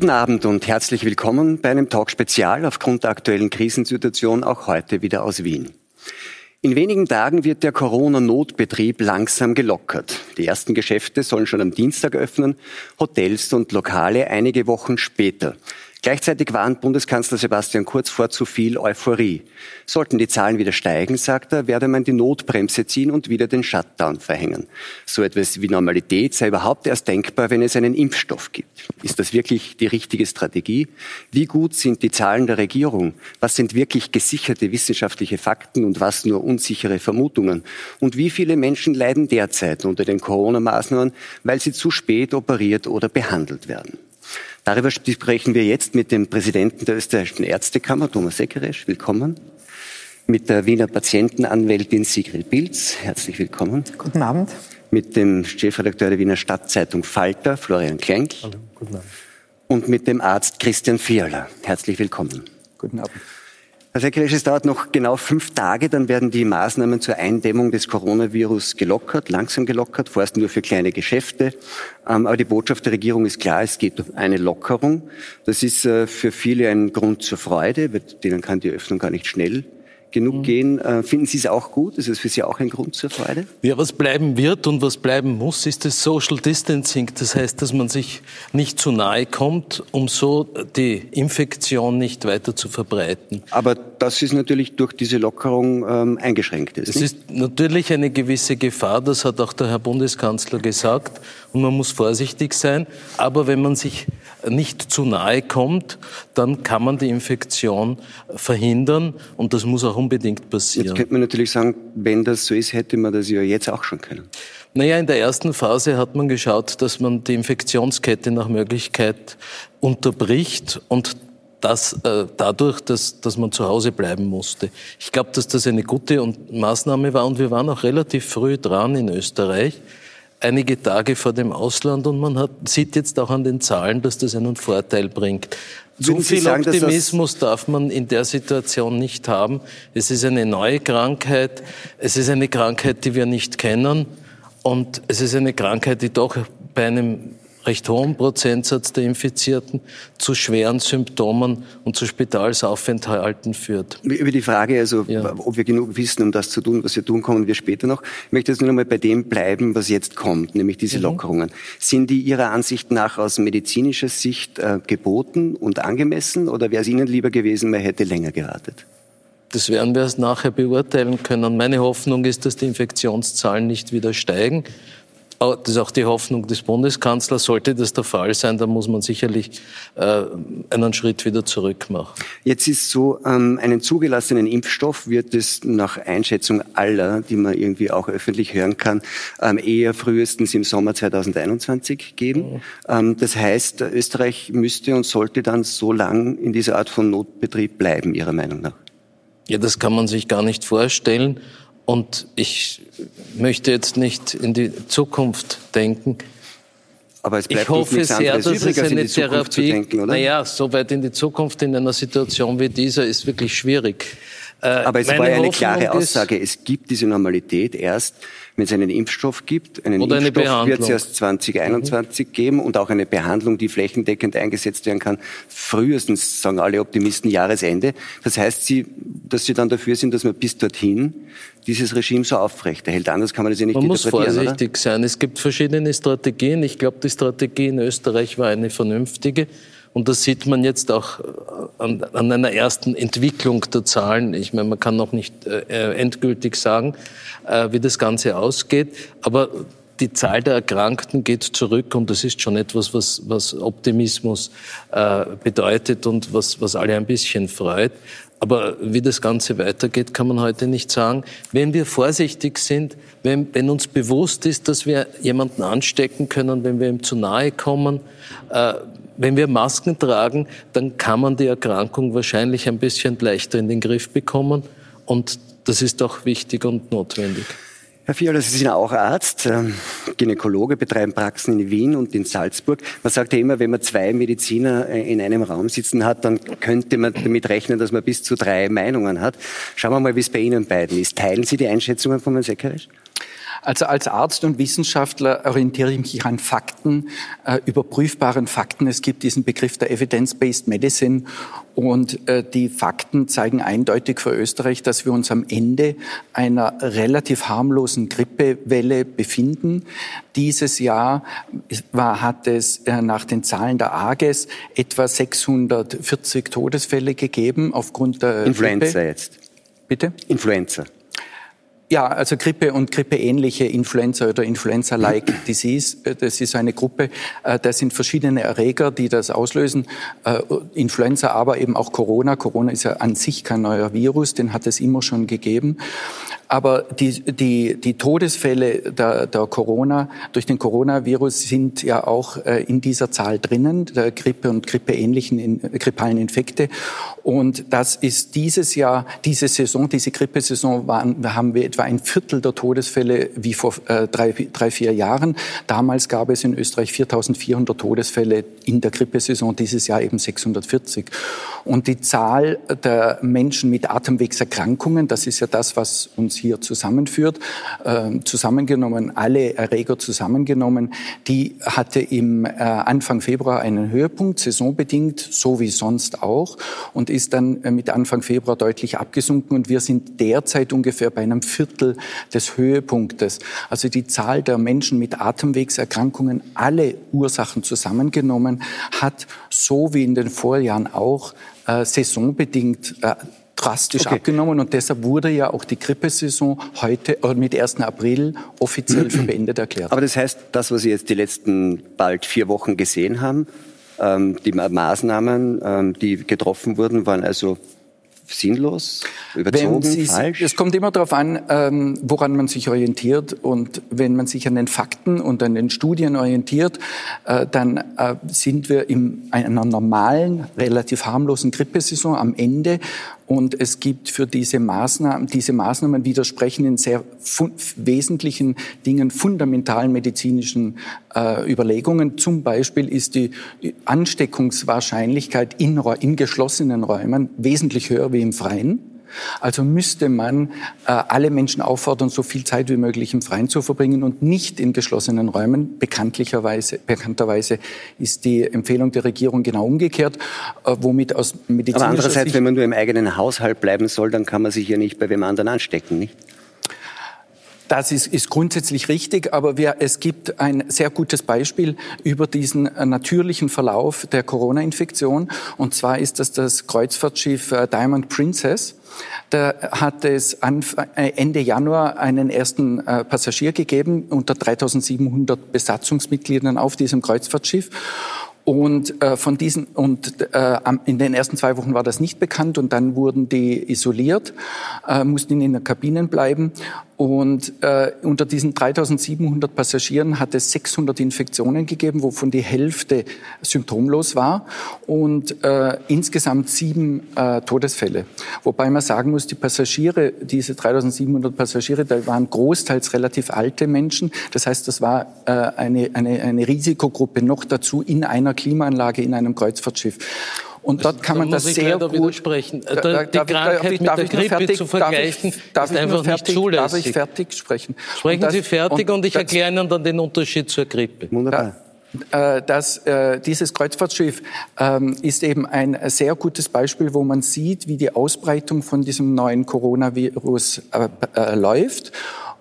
Guten Abend und herzlich willkommen bei einem Talk Spezial aufgrund der aktuellen Krisensituation auch heute wieder aus Wien. In wenigen Tagen wird der Corona-Notbetrieb langsam gelockert. Die ersten Geschäfte sollen schon am Dienstag öffnen, Hotels und Lokale einige Wochen später. Gleichzeitig warnt Bundeskanzler Sebastian Kurz vor zu viel Euphorie. Sollten die Zahlen wieder steigen, sagt er, werde man die Notbremse ziehen und wieder den Shutdown verhängen. So etwas wie Normalität sei überhaupt erst denkbar, wenn es einen Impfstoff gibt. Ist das wirklich die richtige Strategie? Wie gut sind die Zahlen der Regierung? Was sind wirklich gesicherte wissenschaftliche Fakten und was nur unsichere Vermutungen? Und wie viele Menschen leiden derzeit unter den Corona-Maßnahmen, weil sie zu spät operiert oder behandelt werden? Darüber sprechen wir jetzt mit dem Präsidenten der österreichischen Ärztekammer, Thomas Seckeresch. Willkommen. Mit der Wiener Patientenanwältin Sigrid Pilz. Herzlich willkommen. Guten Abend. Mit dem Chefredakteur der Wiener Stadtzeitung Falter, Florian Klenk. Hallo, guten Abend. Und mit dem Arzt Christian Fiala. Herzlich willkommen. Guten Abend. Herr Sekretär, es dauert noch genau fünf Tage, dann werden die Maßnahmen zur Eindämmung des Coronavirus gelockert, langsam gelockert, vorerst nur für kleine Geschäfte. Ähm, aber die Botschaft der Regierung ist klar, es geht um eine Lockerung. Das ist äh, für viele ein Grund zur Freude, denen kann die Öffnung gar nicht schnell genug mhm. gehen. Äh, finden Sie es auch gut? Ist es für Sie auch ein Grund zur Freude? Ja, was bleiben wird und was bleiben muss, ist das Social Distancing. Das heißt, dass man sich nicht zu nahe kommt, um so die Infektion nicht weiter zu verbreiten. Aber das ist natürlich durch diese Lockerung ähm, eingeschränkt. Es ist natürlich eine gewisse Gefahr, das hat auch der Herr Bundeskanzler gesagt. Und man muss vorsichtig sein. Aber wenn man sich nicht zu nahe kommt, dann kann man die Infektion verhindern und das muss auch unbedingt passieren. Jetzt könnte man natürlich sagen, wenn das so ist, hätte man das ja jetzt auch schon können. Naja, in der ersten Phase hat man geschaut, dass man die Infektionskette nach Möglichkeit unterbricht und das äh, dadurch, dass, dass man zu Hause bleiben musste. Ich glaube, dass das eine gute Maßnahme war und wir waren auch relativ früh dran in Österreich einige Tage vor dem Ausland und man hat, sieht jetzt auch an den Zahlen, dass das einen Vorteil bringt. Zu viel sagen, Optimismus darf man in der Situation nicht haben. Es ist eine neue Krankheit. Es ist eine Krankheit, die wir nicht kennen. Und es ist eine Krankheit, die doch bei einem recht hohen Prozentsatz der Infizierten zu schweren Symptomen und zu Spitalsaufenthalten führt. Über die Frage, also ja. ob wir genug wissen, um das zu tun, was wir tun, kommen wir später noch. Ich möchte jetzt nur noch mal bei dem bleiben, was jetzt kommt, nämlich diese mhm. Lockerungen. Sind die Ihrer Ansicht nach aus medizinischer Sicht äh, geboten und angemessen oder wäre es Ihnen lieber gewesen, man hätte länger gewartet? Das werden wir erst nachher beurteilen können. Meine Hoffnung ist, dass die Infektionszahlen nicht wieder steigen. Das ist auch die Hoffnung des Bundeskanzlers. Sollte das der Fall sein, dann muss man sicherlich äh, einen Schritt wieder zurück machen. Jetzt ist so, ähm, einen zugelassenen Impfstoff wird es nach Einschätzung aller, die man irgendwie auch öffentlich hören kann, ähm, eher frühestens im Sommer 2021 geben. Mhm. Ähm, das heißt, Österreich müsste und sollte dann so lang in dieser Art von Notbetrieb bleiben, Ihrer Meinung nach? Ja, das kann man sich gar nicht vorstellen. Und ich möchte jetzt nicht in die Zukunft denken. Aber es bleibt ich hoffe sehr, dass übrig, es eine Therapie, denken, naja, so weit in die Zukunft in einer Situation wie dieser ist wirklich schwierig. Äh, Aber es war ja eine klare Aussage, es gibt diese Normalität erst, wenn es einen Impfstoff gibt. Einen Oder Impfstoff wird es erst 2021 mhm. geben und auch eine Behandlung, die flächendeckend eingesetzt werden kann, frühestens, sagen alle Optimisten, Jahresende. Das heißt, Sie, dass Sie dann dafür sind, dass man bis dorthin dieses Regime so aufrechterhält. Anders kann man das ja nicht Man muss vorsichtig oder? sein. Es gibt verschiedene Strategien. Ich glaube, die Strategie in Österreich war eine vernünftige. Und das sieht man jetzt auch äh, an, an, einer ersten Entwicklung der Zahlen. Ich meine, man kann noch nicht äh, äh, endgültig sagen, äh, wie das Ganze ausgeht. Aber die Zahl der Erkrankten geht zurück und das ist schon etwas, was, was Optimismus äh, bedeutet und was, was alle ein bisschen freut. Aber wie das Ganze weitergeht, kann man heute nicht sagen. Wenn wir vorsichtig sind, wenn, wenn uns bewusst ist, dass wir jemanden anstecken können, wenn wir ihm zu nahe kommen, äh, wenn wir Masken tragen, dann kann man die Erkrankung wahrscheinlich ein bisschen leichter in den Griff bekommen. Und das ist auch wichtig und notwendig. Herr Fiala, Sie sind auch Arzt, ähm, Gynäkologe, betreiben Praxen in Wien und in Salzburg. Man sagt ja immer, wenn man zwei Mediziner äh, in einem Raum sitzen hat, dann könnte man damit rechnen, dass man bis zu drei Meinungen hat. Schauen wir mal, wie es bei Ihnen beiden ist. Teilen Sie die Einschätzungen von Herrn Seckerisch? Also als Arzt und Wissenschaftler orientiere ich mich an Fakten, äh, überprüfbaren Fakten. Es gibt diesen Begriff der Evidence-Based Medicine und äh, die Fakten zeigen eindeutig für Österreich, dass wir uns am Ende einer relativ harmlosen Grippewelle befinden. Dieses Jahr war, hat es äh, nach den Zahlen der AGES etwa 640 Todesfälle gegeben aufgrund der Influenza Grippe. jetzt. Bitte? Influenza. Ja, also Grippe und grippeähnliche Influenza oder Influenza-like Disease, äh, das ist eine Gruppe, äh, das sind verschiedene Erreger, die das auslösen. Äh, Influenza, aber eben auch Corona. Corona ist ja an sich kein neuer Virus, den hat es immer schon gegeben. Aber die, die, die Todesfälle der, der Corona durch den Coronavirus sind ja auch in dieser Zahl drinnen, der Grippe und grippeähnlichen grippalen Infekte. Und das ist dieses Jahr, diese Saison, diese Grippesaison waren, haben wir etwa ein Viertel der Todesfälle wie vor äh, drei, drei, vier Jahren. Damals gab es in Österreich 4.400 Todesfälle in der Grippesaison, dieses Jahr eben 640. Und die Zahl der Menschen mit Atemwegserkrankungen, das ist ja das, was uns hier zusammenführt, äh, zusammengenommen, alle Erreger zusammengenommen, die hatte im äh, Anfang Februar einen Höhepunkt, saisonbedingt, so wie sonst auch, und ist dann äh, mit Anfang Februar deutlich abgesunken. Und wir sind derzeit ungefähr bei einem Viertel des Höhepunktes. Also die Zahl der Menschen mit Atemwegserkrankungen, alle Ursachen zusammengenommen, hat so wie in den Vorjahren auch äh, saisonbedingt äh, drastisch okay. abgenommen und deshalb wurde ja auch die Grippesaison heute äh, mit 1. April offiziell für beendet erklärt. Aber das heißt, das, was Sie jetzt die letzten bald vier Wochen gesehen haben, ähm, die Maßnahmen, ähm, die getroffen wurden, waren also sinnlos, überzogen, Sie, falsch? Es kommt immer darauf an, ähm, woran man sich orientiert. Und wenn man sich an den Fakten und an den Studien orientiert, äh, dann äh, sind wir in einer normalen, relativ harmlosen Grippesaison am Ende. Und es gibt für diese Maßnahmen, diese Maßnahmen widersprechen in sehr wesentlichen Dingen, fundamentalen medizinischen äh, Überlegungen. Zum Beispiel ist die Ansteckungswahrscheinlichkeit in, in geschlossenen Räumen wesentlich höher wie im Freien. Also müsste man äh, alle Menschen auffordern, so viel Zeit wie möglich im Freien zu verbringen und nicht in geschlossenen Räumen. Bekanntlicherweise, bekannterweise ist die Empfehlung der Regierung genau umgekehrt, äh, womit aus medizinischer Aber andererseits, Sicht wenn man nur im eigenen Haushalt bleiben soll, dann kann man sich ja nicht bei wem anderen anstecken, nicht? Das ist, ist grundsätzlich richtig, aber wir, es gibt ein sehr gutes Beispiel über diesen äh, natürlichen Verlauf der Corona-Infektion. Und zwar ist das das Kreuzfahrtschiff äh, Diamond Princess. Da hat es äh, Ende Januar einen ersten Passagier gegeben unter 3700 Besatzungsmitgliedern auf diesem Kreuzfahrtschiff. Und von diesen und in den ersten zwei Wochen war das nicht bekannt und dann wurden die isoliert, mussten in den Kabinen bleiben und äh, unter diesen 3700 Passagieren hat es 600 Infektionen gegeben, wovon die Hälfte symptomlos war und äh, insgesamt sieben äh, Todesfälle. Wobei man sagen muss, die Passagiere, diese 3700 Passagiere, da waren großteils relativ alte Menschen. Das heißt, das war äh, eine, eine, eine Risikogruppe noch dazu in einer Klimaanlage in einem Kreuzfahrtschiff. Und dort kann man das sehr gut widersprechen. Da, da, die Krankheit ich, mit der Grippe fertig, zu vergleichen, darf ich, darf ist einfach fertig, nicht zulässig. Darf ich fertig sprechen? Sprechen das, Sie fertig und, und ich erkläre Ihnen dann den Unterschied zur Grippe. Wunderbar. Äh, das, äh, dieses Kreuzfahrtschiff ähm, ist eben ein sehr gutes Beispiel, wo man sieht, wie die Ausbreitung von diesem neuen Coronavirus äh, äh, läuft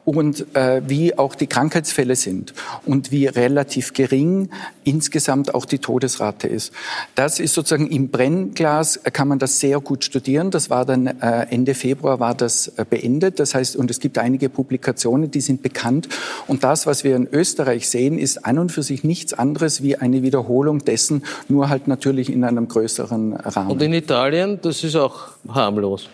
und äh, wie auch die Krankheitsfälle sind und wie relativ gering insgesamt auch die Todesrate ist. Das ist sozusagen im Brennglas, äh, kann man das sehr gut studieren. Das war dann äh, Ende Februar war das äh, beendet. Das heißt, und es gibt einige Publikationen, die sind bekannt. Und das, was wir in Österreich sehen, ist an und für sich nichts anderes wie eine Wiederholung dessen, nur halt natürlich in einem größeren Rahmen. Und in Italien, das ist auch harmlos.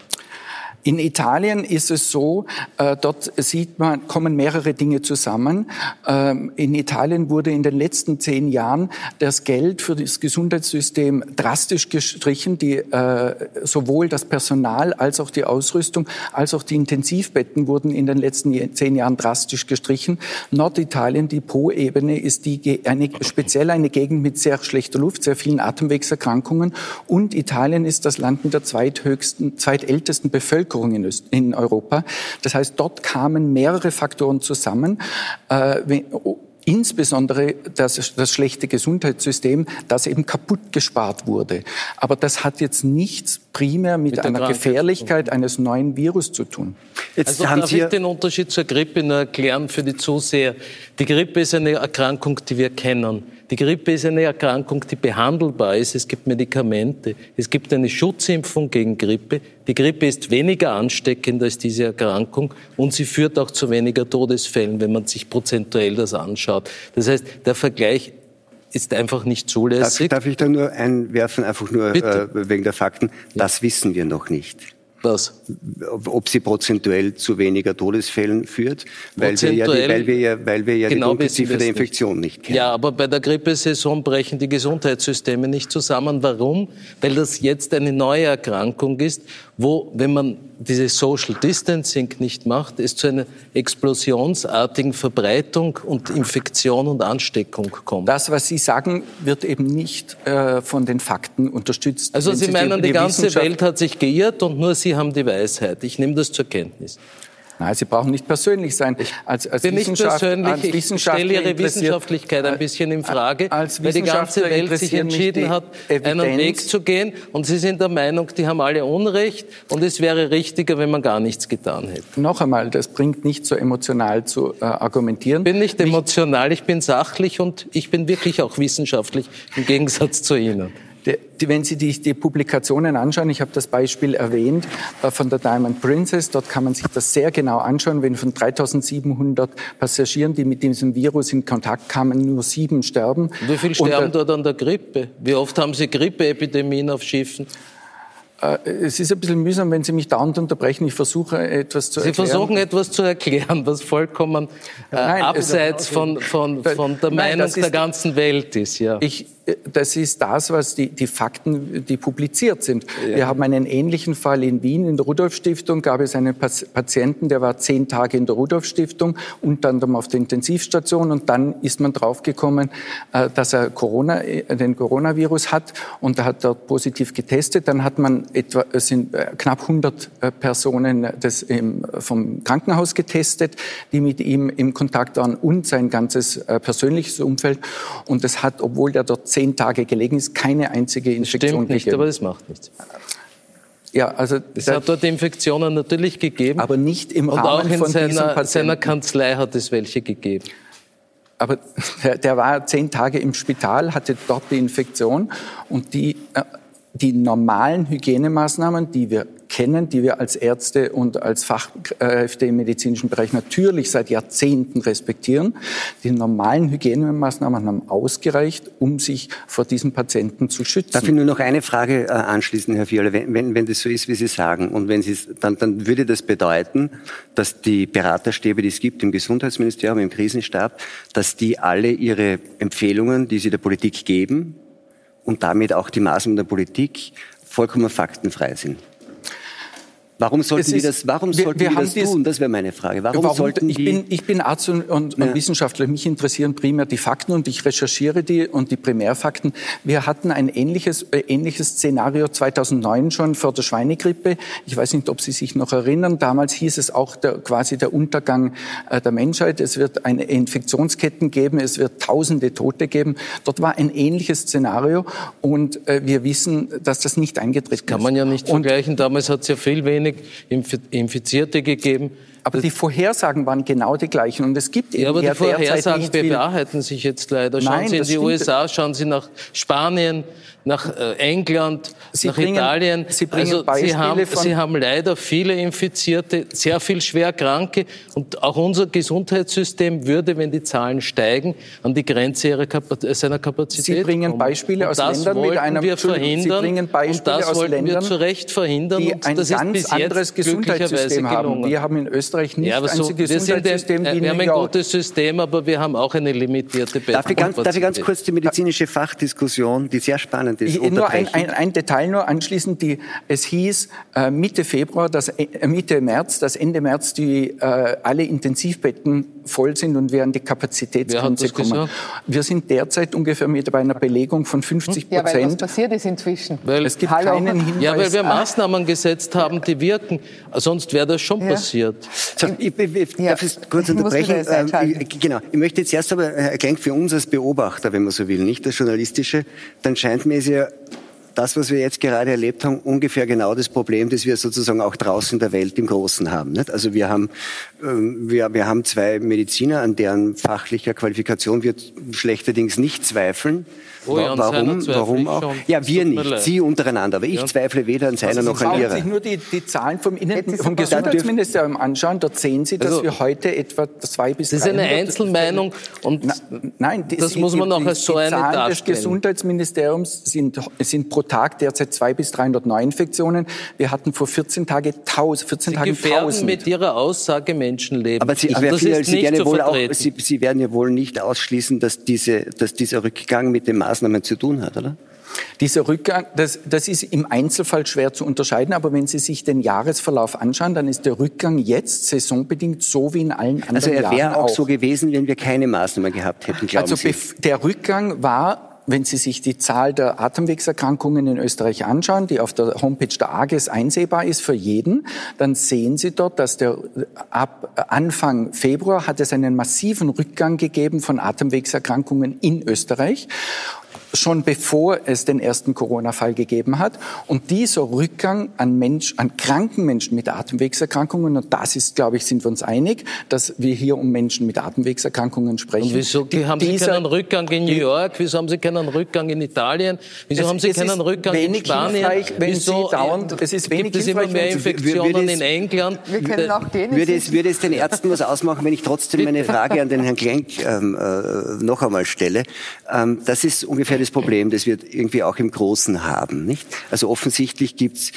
In Italien ist es so, äh, dort sieht man, kommen mehrere Dinge zusammen. Ähm, in Italien wurde in den letzten zehn Jahren das Geld für das Gesundheitssystem drastisch gestrichen. Die, äh, sowohl das Personal als auch die Ausrüstung als auch die Intensivbetten wurden in den letzten zehn Jahren drastisch gestrichen. Norditalien, die Po-Ebene, ist die, eine, speziell eine Gegend mit sehr schlechter Luft, sehr vielen Atemwegserkrankungen. Und Italien ist das Land mit der zweithöchsten, zweitältesten Bevölkerung Bevölkerung in, Öst in Europa. Das heißt, dort kamen mehrere Faktoren zusammen. Äh, insbesondere das, das schlechte Gesundheitssystem, das eben kaputt gespart wurde. Aber das hat jetzt nichts primär mit, mit einer Gefährlichkeit eines neuen Virus zu tun. Jetzt also haben darf Sie ich den Unterschied zur Grippe nur erklären für die Zuseher. Die Grippe ist eine Erkrankung, die wir kennen. Die Grippe ist eine Erkrankung, die behandelbar ist. Es gibt Medikamente. Es gibt eine Schutzimpfung gegen Grippe. Die Grippe ist weniger ansteckend als diese Erkrankung und sie führt auch zu weniger Todesfällen, wenn man sich prozentuell das anschaut. Das heißt, der Vergleich ist einfach nicht zulässig. Darf, darf ich da nur einwerfen, einfach nur äh, wegen der Fakten? Das ja. wissen wir noch nicht. Was? Ob sie prozentuell zu weniger Todesfällen führt, weil wir ja, die, weil wir ja, weil wir ja genau die Dunkelziffer der Infektion nicht. nicht kennen. Ja, aber bei der Grippesaison brechen die Gesundheitssysteme nicht zusammen. Warum? Weil das jetzt eine neue Erkrankung ist, wo, wenn man dieses Social Distancing nicht macht, es zu einer explosionsartigen Verbreitung und Infektion und Ansteckung kommt. Das, was Sie sagen, wird eben nicht äh, von den Fakten unterstützt. Also Sie meinen, die, die ganze Welt hat sich geirrt und nur Sie haben die Weisheit. Ich nehme das zur Kenntnis. Nein, Sie brauchen nicht persönlich sein. Als, als bin nicht persönlich. Als ich stelle Ihre Wissenschaftlichkeit ein bisschen in Frage, als weil die ganze Welt sich entschieden hat, Evidenz. einen Weg zu gehen. Und Sie sind der Meinung, die haben alle Unrecht und es wäre richtiger, wenn man gar nichts getan hätte. Noch einmal, das bringt nicht so emotional zu äh, argumentieren. Ich bin nicht emotional, ich bin sachlich und ich bin wirklich auch wissenschaftlich im Gegensatz zu Ihnen wenn Sie die, die Publikationen anschauen, ich habe das Beispiel erwähnt äh, von der Diamond Princess, dort kann man sich das sehr genau anschauen, wenn von 3700 Passagieren, die mit diesem Virus in Kontakt kamen, nur sieben sterben. Wie viel sterben Und, äh, dort an der Grippe? Wie oft haben Sie Grippeepidemien auf Schiffen? Äh, es ist ein bisschen mühsam, wenn Sie mich dauernd unterbrechen. Ich versuche etwas zu Sie erklären. Sie versuchen etwas zu erklären, was vollkommen äh, Nein, abseits von, von, von der Nein, Meinung der ganzen Welt ist. Ja. Ich, das ist das, was die, die Fakten, die publiziert sind. Ja. Wir haben einen ähnlichen Fall in Wien. In der Rudolf-Stiftung gab es einen Patienten, der war zehn Tage in der Rudolf-Stiftung, unter anderem auf der Intensivstation. Und dann ist man draufgekommen, äh, dass er Corona, äh, den Coronavirus hat. Und er hat dort positiv getestet. Dann hat man etwa, es sind äh, knapp 100 Personen des, vom Krankenhaus getestet, die mit ihm im Kontakt waren und sein ganzes persönliches Umfeld. Und es hat, obwohl der dort zehn Tage gelegen ist, keine einzige Infektion Stimmt nicht, gegeben. aber das macht nichts. Ja, also es hat dort Infektionen natürlich gegeben, aber nicht im und Rahmen auch in von seiner, seiner Kanzlei hat es welche gegeben. Aber der, der, war zehn Tage im Spital, hatte dort die Infektion und die, äh, die normalen Hygienemaßnahmen, die wir kennen, die wir als Ärzte und als Fachkräfte im medizinischen Bereich natürlich seit Jahrzehnten respektieren. Die normalen Hygienemaßnahmen haben ausgereicht, um sich vor diesen Patienten zu schützen. Darf ich nur noch eine Frage äh, anschließen, Herr Fiole? Wenn, wenn, wenn das so ist, wie Sie sagen, und wenn Sie dann, dann würde das bedeuten, dass die Beraterstäbe, die es gibt im Gesundheitsministerium, im Krisenstab, dass die alle ihre Empfehlungen, die sie der Politik geben, und damit auch die Maßnahmen der Politik vollkommen faktenfrei sind. Warum sollten die das, warum sollten wir, wir die das tun? Das wäre meine Frage. Warum, warum sollten ich, bin, ich bin Arzt und, und, ja. Wissenschaftler. Mich interessieren primär die Fakten und ich recherchiere die und die Primärfakten. Wir hatten ein ähnliches, äh, ähnliches Szenario 2009 schon vor der Schweinegrippe. Ich weiß nicht, ob Sie sich noch erinnern. Damals hieß es auch der, quasi der Untergang äh, der Menschheit. Es wird eine Infektionsketten geben. Es wird tausende Tote geben. Dort war ein ähnliches Szenario und äh, wir wissen, dass das nicht eingetreten ist. Kann man ja nicht vergleichen. Damals hat es ja viel weniger wenig Infizierte gegeben. Aber die Vorhersagen waren genau die gleichen. Und es gibt eben ja, aber die Vorhersagen bewahrheiten sich jetzt leider. Schauen Nein, Sie in die USA, schauen Sie nach Spanien, nach äh, England, Sie nach bringen, Italien. Sie, also Sie haben, Sie haben leider viele Infizierte, sehr viel Schwerkranke und auch unser Gesundheitssystem würde, wenn die Zahlen steigen, an die Grenze ihrer Kapazität, seiner Kapazität Sie bringen Beispiele aus Ländern mit einem wir verhindern, Sie bringen Beispiele und das aus wollten Ländern, wir zu Recht verhindern. die ein ganz anderes Gesundheitssystem haben. Wir haben in Österreich nicht ja, aber so, Gesundheitssystem wir, sind, äh, wir haben ein gutes System, aber wir haben auch eine limitierte darf ich, ganz, darf ich ganz kurz die medizinische Fachdiskussion, die sehr spannend ist, ich, Nur ein, ein, ein, Detail nur anschließend. Die, es hieß äh, Mitte Februar, dass, äh, Mitte März, dass Ende März die, äh, alle Intensivbetten voll sind und wir an die Kapazitätsgrenze kommen. Gesagt? Wir sind derzeit ungefähr mit bei einer Belegung von 50 Prozent. Ja, weil was passiert ist inzwischen. Weil, es gibt Hallo. keinen Hinweis. Ja, weil wir Maßnahmen gesetzt haben, die wirken. Sonst wäre das schon ja. passiert. So, ich, ich, darf es kurz unterbrechen? Ähm, ich, genau. Ich möchte jetzt erst aber erklären, für uns als Beobachter, wenn man so will, nicht das Journalistische, dann scheint mir es ja das, was wir jetzt gerade erlebt haben, ungefähr genau das Problem, das wir sozusagen auch draußen in der Welt im Großen haben. Nicht? Also wir haben, ähm, wir, wir haben zwei Mediziner, an deren fachlicher Qualifikation wir schlechterdings nicht zweifeln. Oh, ja, warum? Warum auch? Schon. Ja, wir nicht, Sie untereinander. Aber ich ja. zweifle weder an seiner also noch an Ihrer. Wenn Sie sich nur die, die Zahlen vom, Innen vom Gesundheitsministerium anschauen, dort sehen Sie, dass also, wir heute etwa zwei bis drei. Das ist eine Einzelmeinung und Na, nein, das, das muss man auch als so eine Zahlen darstellen. des Gesundheitsministeriums sind, sind pro Tag derzeit zwei bis 300 Neuinfektionen. Wir hatten vor 14 Tagen 1000, 14 Sie Tagen gefährden 1000. mit Ihrer Aussage Menschenleben. Aber Sie, aber viel, Sie, gerne wohl auch, Sie, Sie werden ja wohl nicht ausschließen, dass, diese, dass dieser Rückgang mit dem Maßnahmen zu tun hat, oder? Dieser Rückgang, das, das ist im Einzelfall schwer zu unterscheiden, aber wenn Sie sich den Jahresverlauf anschauen, dann ist der Rückgang jetzt saisonbedingt so wie in allen anderen Jahren. Also er wäre auch, auch, so gewesen, wenn wir keine Maßnahmen gehabt hätten, glauben also Sie? der Rückgang war wenn Sie sich die Zahl der Atemwegserkrankungen in Österreich anschauen, die auf der Homepage der AGES einsehbar ist für jeden, dann sehen Sie dort, dass der ab Anfang Februar hat es einen massiven Rückgang gegeben von Atemwegserkrankungen in Österreich schon bevor es den ersten Corona-Fall gegeben hat. Und dieser Rückgang an, Mensch, an kranken Menschen mit Atemwegserkrankungen, und das ist, glaube ich, sind wir uns einig, dass wir hier um Menschen mit Atemwegserkrankungen sprechen. Und wieso die, haben Sie keinen Rückgang in New York? Wieso haben Sie keinen Rückgang in Italien? Wieso es, haben Sie keinen Rückgang in Spanien? Wenn wieso Sie dauernd, es ist wenig gibt es immer mehr Infektionen in England? Wir können auch gehen. Würde es, würde es den Ärzten was ausmachen, wenn ich trotzdem meine Frage an den Herrn Klenk ähm, äh, noch einmal stelle? Ähm, das ist ungefähr das Problem, das wir irgendwie auch im Großen haben. Nicht? Also offensichtlich gibt es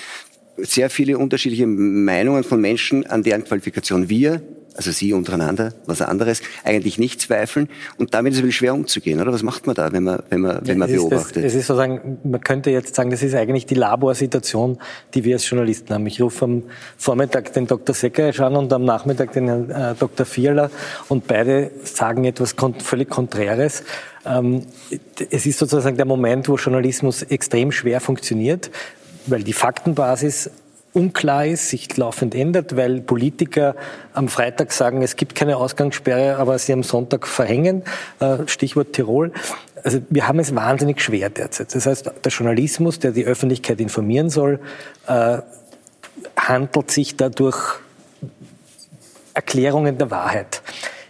sehr viele unterschiedliche Meinungen von Menschen, an deren Qualifikation wir also Sie untereinander, was anderes, eigentlich nicht zweifeln. Und damit ist es schwer umzugehen, oder? Was macht man da, wenn man, wenn man, wenn man es beobachtet? Das, es ist sozusagen, man könnte jetzt sagen, das ist eigentlich die Laborsituation, die wir als Journalisten haben. Ich rufe am Vormittag den Dr. Seckeresch an und am Nachmittag den äh, Dr. Vierler und beide sagen etwas völlig Konträres. Ähm, es ist sozusagen der Moment, wo Journalismus extrem schwer funktioniert, weil die Faktenbasis unklar ist, sich laufend ändert, weil Politiker am Freitag sagen, es gibt keine Ausgangssperre, aber sie am Sonntag verhängen. Äh, Stichwort Tirol. Also wir haben es wahnsinnig schwer derzeit. Das heißt, der Journalismus, der die Öffentlichkeit informieren soll, äh, handelt sich dadurch Erklärungen der Wahrheit.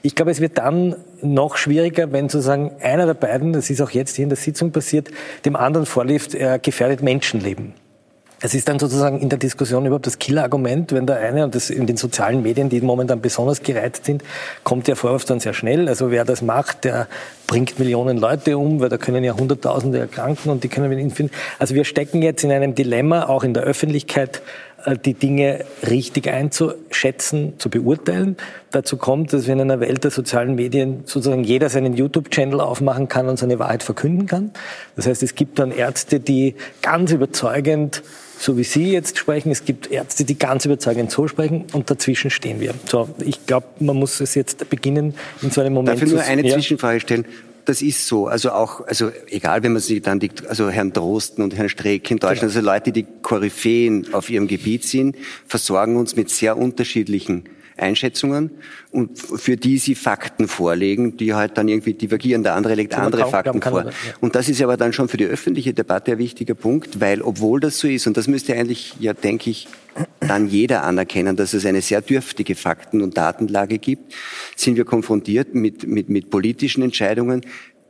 Ich glaube, es wird dann noch schwieriger, wenn sozusagen einer der beiden, das ist auch jetzt hier in der Sitzung passiert, dem anderen vorlief, er gefährdet Menschenleben. Es ist dann sozusagen in der Diskussion überhaupt das Killerargument, wenn der eine, und das in den sozialen Medien, die momentan besonders gereizt sind, kommt der Vorwurf dann sehr schnell. Also wer das macht, der bringt Millionen Leute um, weil da können ja Hunderttausende erkranken und die können wir finden. Also wir stecken jetzt in einem Dilemma, auch in der Öffentlichkeit, äh, die Dinge richtig einzuschätzen, zu beurteilen. Dazu kommt, dass wir in einer Welt der sozialen Medien sozusagen jeder seinen YouTube-Channel aufmachen kann und seine Wahrheit verkünden kann. Das heißt, es gibt dann Ärzte, die ganz überzeugend so wie Sie jetzt sprechen. Es gibt Ärzte, die ganz überzeugend so sprechen und dazwischen stehen wir. So, ich glaube, man muss es jetzt beginnen, in so einem Moment Darf ich nur eine ja. Zwischenfrage stellen? Das ist so. Also auch, also egal, wenn man sich dann die, also Herrn Drosten und Herrn Streeck in Deutschland, genau. also Leute, die Koryphäen auf ihrem Gebiet sind, versorgen uns mit sehr unterschiedlichen Einschätzungen und für die sie Fakten vorlegen, die halt dann irgendwie divergieren. Der andere legt andere Fakten vor. ja. Und das ist aber dann schon für die öffentliche Debatte ein wichtiger Punkt, weil obwohl das so ist, und das müsste eigentlich, ja, denke ich, dann jeder anerkennen, dass es eine sehr dürftige Fakten- und Datenlage gibt, sind wir konfrontiert mit, mit, mit politischen Entscheidungen,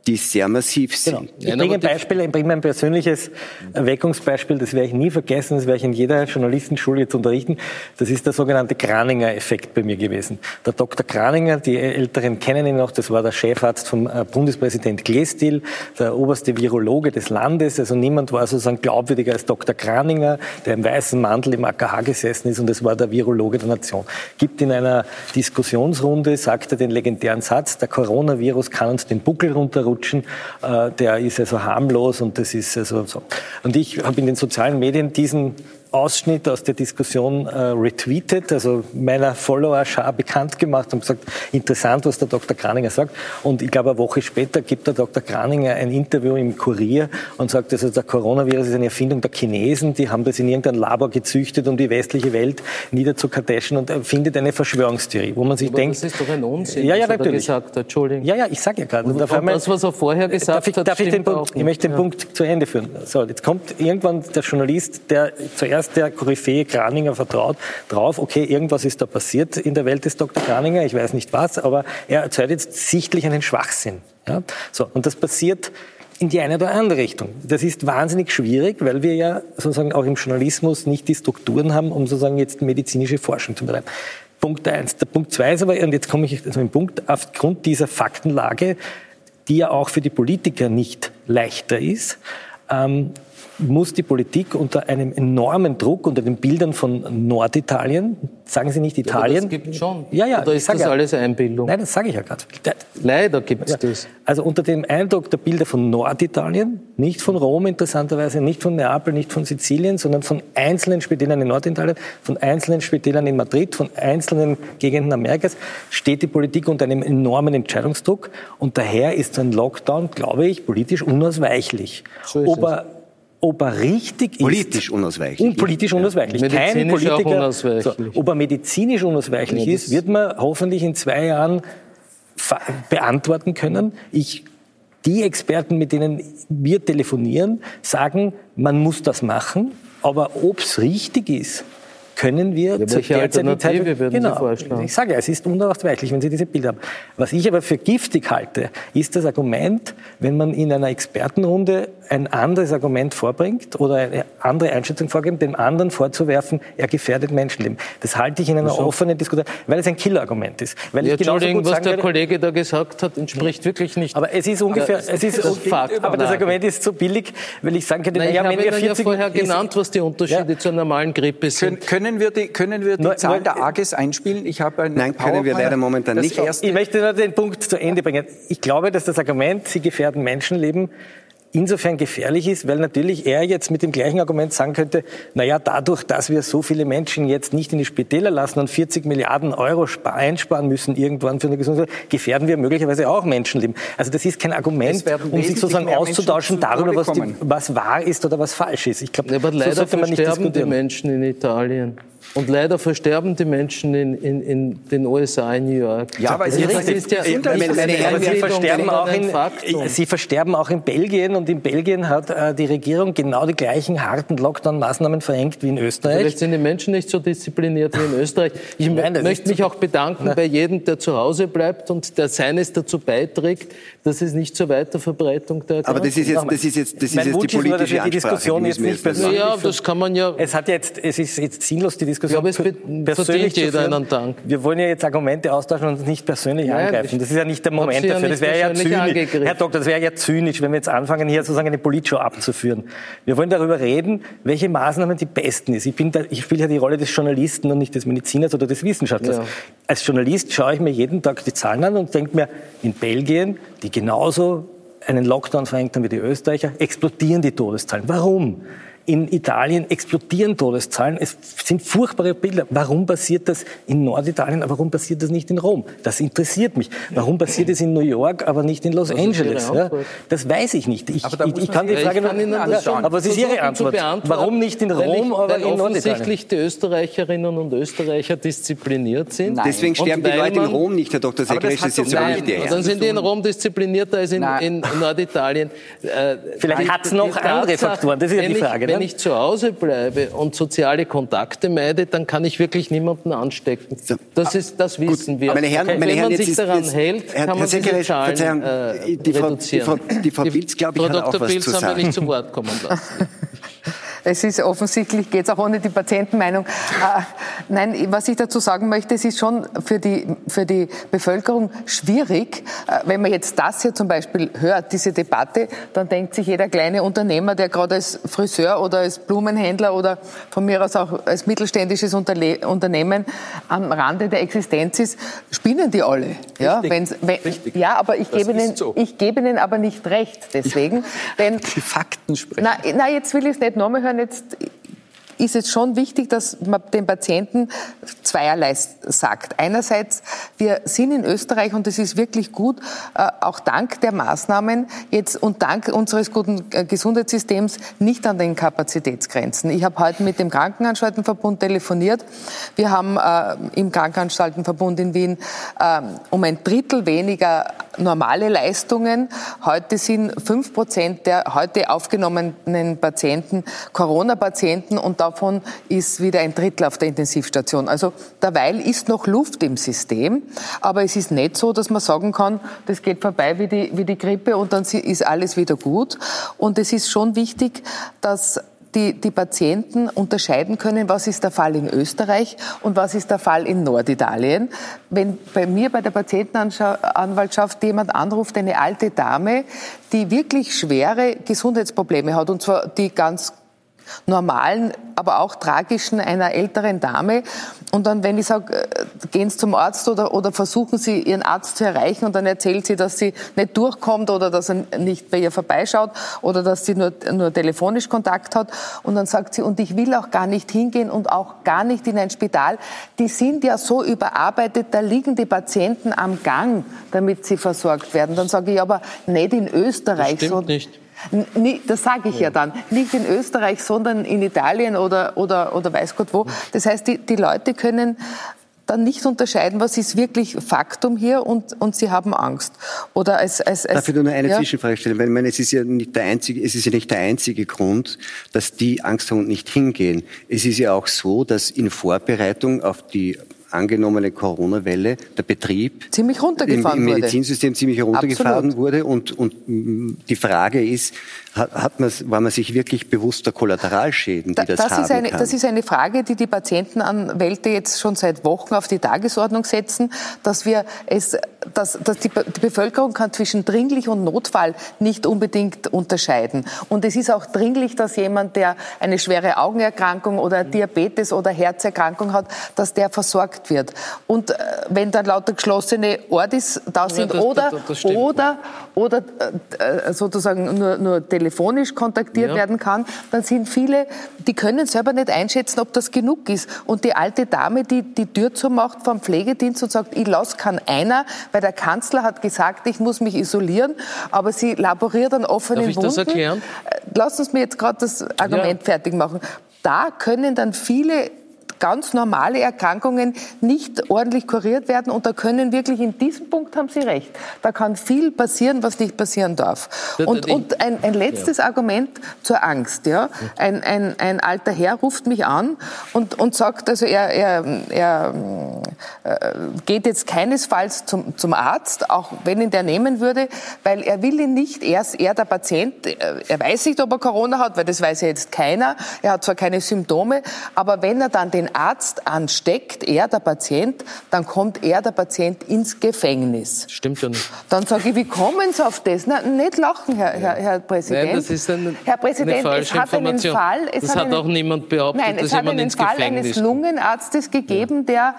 die sehr massiv sind. Genau. Ich bringe ein Beispiel, ich bringe ein persönliches Erweckungsbeispiel, das werde ich nie vergessen, das werde ich in jeder Journalistenschule jetzt unterrichten. Das ist der sogenannte Kraninger-Effekt bei mir gewesen. Der Dr. Kraninger, die Älteren kennen ihn noch, das war der Chefarzt vom äh, Bundespräsident Glestil, der oberste Virologe des Landes. Also niemand war sozusagen glaubwürdiger als Dr. Kraninger, der im weißen Mantel im AKH gesessen ist und das war der Virologe der Nation. Gibt in einer Diskussionsrunde, sagt er den legendären Satz, der Coronavirus kann uns den Buckel runterrutschen rutschen, äh, der ist also harmlos und das ist also so. Und ich habe in den sozialen Medien diesen Ausschnitt aus der Diskussion äh, retweetet, also meiner Follower-Schar bekannt gemacht und gesagt, interessant, was der Dr. Kraninger sagt. Und ich glaube, eine Woche später gibt der Dr. Kraninger ein Interview im Kurier und sagt, also der Coronavirus ist eine Erfindung der Chinesen, die haben das in irgendeinem Labor gezüchtet, um die westliche Welt niederzukartäschen und findet eine Verschwörungstheorie, wo man sich Aber denkt... Das ist doch ein Unsinn, ja, ja, was natürlich. er gesagt hat. Entschuldigung. Ja, ja, ich sage ja gerade. Und, und das, was er vorher gesagt darf ich, hat, darf ich, den, Punkt, ich möchte den ja. Punkt zu Ende führen. So, jetzt kommt irgendwann der Journalist, der zuerst der Koryphäe Kraninger vertraut, drauf, okay, irgendwas ist da passiert in der Welt des Dr. Kraninger, ich weiß nicht was, aber er erzeugt jetzt sichtlich einen Schwachsinn. Ja? So, und das passiert in die eine oder andere Richtung. Das ist wahnsinnig schwierig, weil wir ja sozusagen auch im Journalismus nicht die Strukturen haben, um sozusagen jetzt medizinische Forschung zu betreiben. Punkt eins. Der Punkt zwei ist aber, und jetzt komme ich zu dem Punkt, aufgrund dieser Faktenlage, die ja auch für die Politiker nicht leichter ist, ähm, muss die Politik unter einem enormen Druck, unter den Bildern von Norditalien, sagen Sie nicht Italien? Ja, das gibt schon. Ja, ja, Oder ist das ja. alles Einbildung? Nein, das sage ich ja gerade. Leider gibt es Ja. das. Also unter dem Eindruck der Bilder von Norditalien, nicht von Rom interessanterweise, nicht von Neapel, nicht von Sizilien, sondern von einzelnen Spitälern in Norditalien, von einzelnen Spitälern in Madrid, von einzelnen Gegenden Amerikas, steht die Politik unter einem enormen Entscheidungsdruck. Und daher ist ein Lockdown, glaube ich, politisch unausweichlich. So ist ob, er, ob er richtig ist. Politisch unausweichlich. Und politisch unausweichlich. Kein Medizinisch auch Politiker. unausweichlich. So, ob er medizinisch unausweichlich Ja, ist, wird man hoffentlich in zwei Jahren beantworten können. Ich, die Experten, mit denen wir telefonieren, sagen, man muss das machen. Aber ob es richtig ist, können wir Ja, zur derzeitigen Zeit- würden Sie genau, vorschlagen? Ich sage ja, es ist unausweichlich, wenn Sie diese Bilder haben. Was ich aber für giftig halte, ist das Argument, wenn man in einer Expertenrunde ein anderes Argument vorbringt oder eine andere Einschätzung vorgibt, dem anderen vorzuwerfen, er gefährdet Menschenleben. Das halte ich in einer offenen Diskussion, weil es ein Killerargument ist. Weil Ja, ich Entschuldigung, gut was sagen der würde, Kollege da gesagt hat, entspricht wirklich nicht. aber es ist ungefähr, Das es ist, ist Fakt. aber das. Argument ist so billig, weil ich sagen könnte, Nein, ich naja, habe wenn wir Ihnen ja 40 vorher ist- genannt, was die Unterschiede Ja. zur normalen Grippe Können, sind. Können wir die, können wir die Zahl der AGES einspielen? Ich habe eine Nein, können wir leider momentan das nicht. Erste, Ich möchte nur den Punkt zu Ende bringen. Ich glaube, dass das Argument, sie gefährden Menschenleben, insofern gefährlich ist, weil natürlich er jetzt mit dem gleichen Argument sagen könnte, naja, dadurch, dass wir so viele Menschen jetzt nicht in die Spitäler lassen und 40 Milliarden Euro spa- einsparen müssen irgendwann für eine Gesundheit, gefährden wir möglicherweise auch Menschenleben. Also das ist kein Argument, um sich sozusagen auszutauschen zu darüber, was, die, was wahr ist oder was falsch ist. Ich glaube, Ja, aber so sollte man nicht versterben die diskutieren. Menschen in Italien. Und leider versterben die Menschen in, in, in den USA, in New York. Ja, das sie ist, ist ja Aber sie versterben, auch in, Faktum. sie versterben auch in Belgien und in Belgien hat äh, die Regierung genau die gleichen harten Lockdown-Maßnahmen verhängt wie in Österreich. Vielleicht sind die Menschen nicht so diszipliniert wie in Österreich. Ich Nein, möchte mich auch bedanken bei jedem, der zu Hause bleibt und der seines dazu beiträgt, dass es nicht zur Weiterverbreitung der Aber das ist jetzt, das ist jetzt, das ist jetzt die Wunsch ist nur, politische wir die Ansprache. Diskussion die jetzt nicht jetzt persönlich Ja, das kann man ja. Es hat jetzt, es ist jetzt sinnlos, die Diskussion Ja, aber es per- wird- verdient zu jeder einen Dank. Wir wollen ja jetzt Argumente austauschen und uns nicht persönlich Nein, angreifen. ich Das ist ja nicht der Moment ja dafür. nicht Das wäre ja persönlich zynisch. Herr Doktor, das wäre ja zynisch, wenn wir jetzt anfangen, hier sozusagen eine Politshow abzuführen. Wir wollen darüber reden, welche Maßnahmen die besten ist. Ich, bin da, ich spiele ja die Rolle des Journalisten und nicht des Mediziners oder des Wissenschaftlers. Ja. Als Journalist schaue ich mir jeden Tag die Zahlen an und denke mir, in Belgien, die genauso einen Lockdown verhängt haben wie die Österreicher, explodieren die Todeszahlen. Warum? In Italien explodieren Todeszahlen. Es sind furchtbare Bilder. Warum passiert das in Norditalien, aber warum passiert das nicht in Rom? Das interessiert mich. Warum passiert es in New York, aber nicht in Los ist Angeles? Ja? Das weiß ich nicht. Ich, ich, ich kann die Frage ich noch das anschauen. Aber was ist Ihre Antwort? Warum nicht in Rom, ich, aber weil in Norditalien? offensichtlich die Österreicherinnen und Österreicher diszipliniert sind. Nein. Deswegen sterben die Leute in Rom nicht, Herr Dr. Aber das hat das ist jetzt Nein, nicht der dann sind die in Rom disziplinierter als in, in Norditalien. Äh, Vielleicht die- hat's noch andere Faktoren, das ist ja die ich- Frage, Wenn wenn ich zu Hause bleibe und soziale Kontakte meide, dann kann ich wirklich niemanden anstecken. Das, ist, das wissen Gut, wir. Meine Herren, meine wenn Herren, man sich ist, daran jetzt, hält, kann Herr, man Herr diese Zahlen äh, die Frau, reduzieren. Die Frau, die Frau Pilz, glaube ich, Frau hat Dr. auch was Pilz zu haben sagen. wir nicht zu Wort kommen lassen. Es ist offensichtlich, geht es auch ohne die Patientenmeinung. Äh, nein, was ich dazu sagen möchte, es ist schon für die, für die Bevölkerung schwierig, äh, wenn man jetzt das hier zum Beispiel hört, diese Debatte, dann denkt sich jeder kleine Unternehmer, der gerade als Friseur oder als Blumenhändler oder von mir aus auch als mittelständisches Unterle Unternehmen am Rande der Existenz ist, spinnen die alle. Ja, wenn's, wenn, ja aber ich gebe, ihnen, so. ich gebe Ihnen aber nicht recht deswegen. denn, die Fakten sprechen. Na, na jetzt will ich es nicht nochmal hören, jetzt ist es schon wichtig, dass man dem Patienten zweierlei sagt. Einerseits, wir sind in Österreich und es ist wirklich gut, äh, auch dank der Maßnahmen jetzt und dank unseres guten äh, Gesundheitssystems nicht an den Kapazitätsgrenzen. Ich habe heute mit dem Krankenanstaltenverbund telefoniert. Wir haben äh, im Krankenanstaltenverbund in Wien um ein Drittel weniger normale Leistungen. Heute sind fünf Prozent der heute aufgenommenen Patienten Corona-Patienten und davon ist wieder ein Drittel auf der Intensivstation. Also derweil ist noch Luft im System, aber es ist nicht so, dass man sagen kann, das geht vorbei wie die, wie die Grippe und dann ist alles wieder gut. Und es ist schon wichtig, dass die, die Patienten unterscheiden können, was ist der Fall in Österreich und was ist der Fall in Norditalien. Wenn bei mir bei der Patientenanwaltschaft jemand anruft, eine alte Dame, die wirklich schwere Gesundheitsprobleme hat, und zwar die ganz normalen, aber auch tragischen einer älteren Dame. Und dann, wenn ich sage, äh, gehen Sie zum Arzt oder, oder versuchen Sie, Ihren Arzt zu erreichen und dann erzählt sie, dass sie nicht durchkommt oder dass er nicht bei ihr vorbeischaut oder dass sie nur, nur telefonisch Kontakt hat. Und dann sagt sie, und ich will auch gar nicht hingehen und auch gar nicht in ein Spital. Die sind ja so überarbeitet, da liegen die Patienten am Gang, damit sie versorgt werden. Dann sage ich, aber nicht in Österreich. Das stimmt so, nicht. Das sage ich ja dann. Nicht in Österreich, sondern in Italien oder, oder, oder weiß Gott wo. Das heißt, die, die Leute können dann nicht unterscheiden, was ist wirklich Faktum hier und, und sie haben Angst. Oder als, als, als Darf ich nur eine ja? Zwischenfrage stellen? Weil ich meine, es ist ja nicht der einzige, es ist ja nicht der einzige Grund, dass die Angst haben und nicht hingehen. Es ist ja auch so, dass in Vorbereitung auf die angenommene Corona-Welle der Betrieb ziemlich runtergefahren im, im Medizinsystem wurde. ziemlich runtergefahren Absolut. wurde und, und die Frage ist, hat man, war man sich wirklich bewusst der Kollateralschäden, die das, das haben ist eine, kann? Das ist eine Frage, die die Patientenanwälte jetzt schon seit Wochen auf die Tagesordnung setzen, dass wir es, dass, dass die, die Bevölkerung kann zwischen dringlich und Notfall nicht unbedingt unterscheiden. Und es ist auch dringlich, dass jemand, der eine schwere Augenerkrankung oder Diabetes oder Herzerkrankung hat, dass der versorgt wird. Und äh, wenn dann lauter geschlossene Ordis da sind ja, das, oder, das, das oder, oder äh, sozusagen nur, nur telefonisch kontaktiert ja. werden kann, dann sind viele, die können selber nicht einschätzen, ob das genug ist. Und die alte Dame, die die Tür zumacht vom Pflegedienst und sagt, ich lasse kann einer, weil der Kanzler hat gesagt, ich muss mich isolieren, aber sie laboriert an offenen Darf ich Wunden. Das erklären? Äh, lass uns mir jetzt gerade das Argument ja. fertig machen. Da können dann viele ganz normale Erkrankungen nicht ordentlich kuriert werden. Und da können wirklich, in diesem Punkt haben Sie recht, da kann viel passieren, was nicht passieren darf. Und, und ein, ein letztes ja. Argument zur Angst. Ja? Ein, ein, ein alter Herr ruft mich an und, und sagt, also er, er, er äh, geht jetzt keinesfalls zum, zum Arzt, auch wenn ihn der nehmen würde, weil er will ihn nicht, er ist er der Patient, er weiß nicht, ob er Corona hat, weil das weiß ja jetzt keiner. Er hat zwar keine Symptome, aber wenn er dann den Arzt ansteckt, er, der Patient, dann kommt er, der Patient, ins Gefängnis. Stimmt ja nicht. Dann sage ich, wie kommen Sie auf das? Na, nicht lachen, Herr, Herr, Herr Präsident. Nein, das ist eine, Herr Präsident, eine es hat einen Fall. Es das hat, einen, auch niemand behauptet, nein, dass jemand ins Gefängnis Nein, es hat einen Fall eines Lungenarztes gegeben, ja. der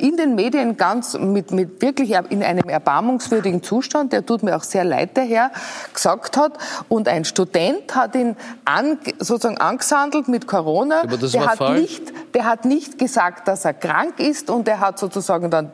in den Medien ganz mit, mit wirklich in einem erbarmungswürdigen Zustand, der tut mir auch sehr leid daher, gesagt hat. Und ein Student hat ihn an, sozusagen angehandelt mit Corona. Aber das der, war hat falsch. nicht, der hat nicht gesagt, dass er krank ist und er hat sozusagen dann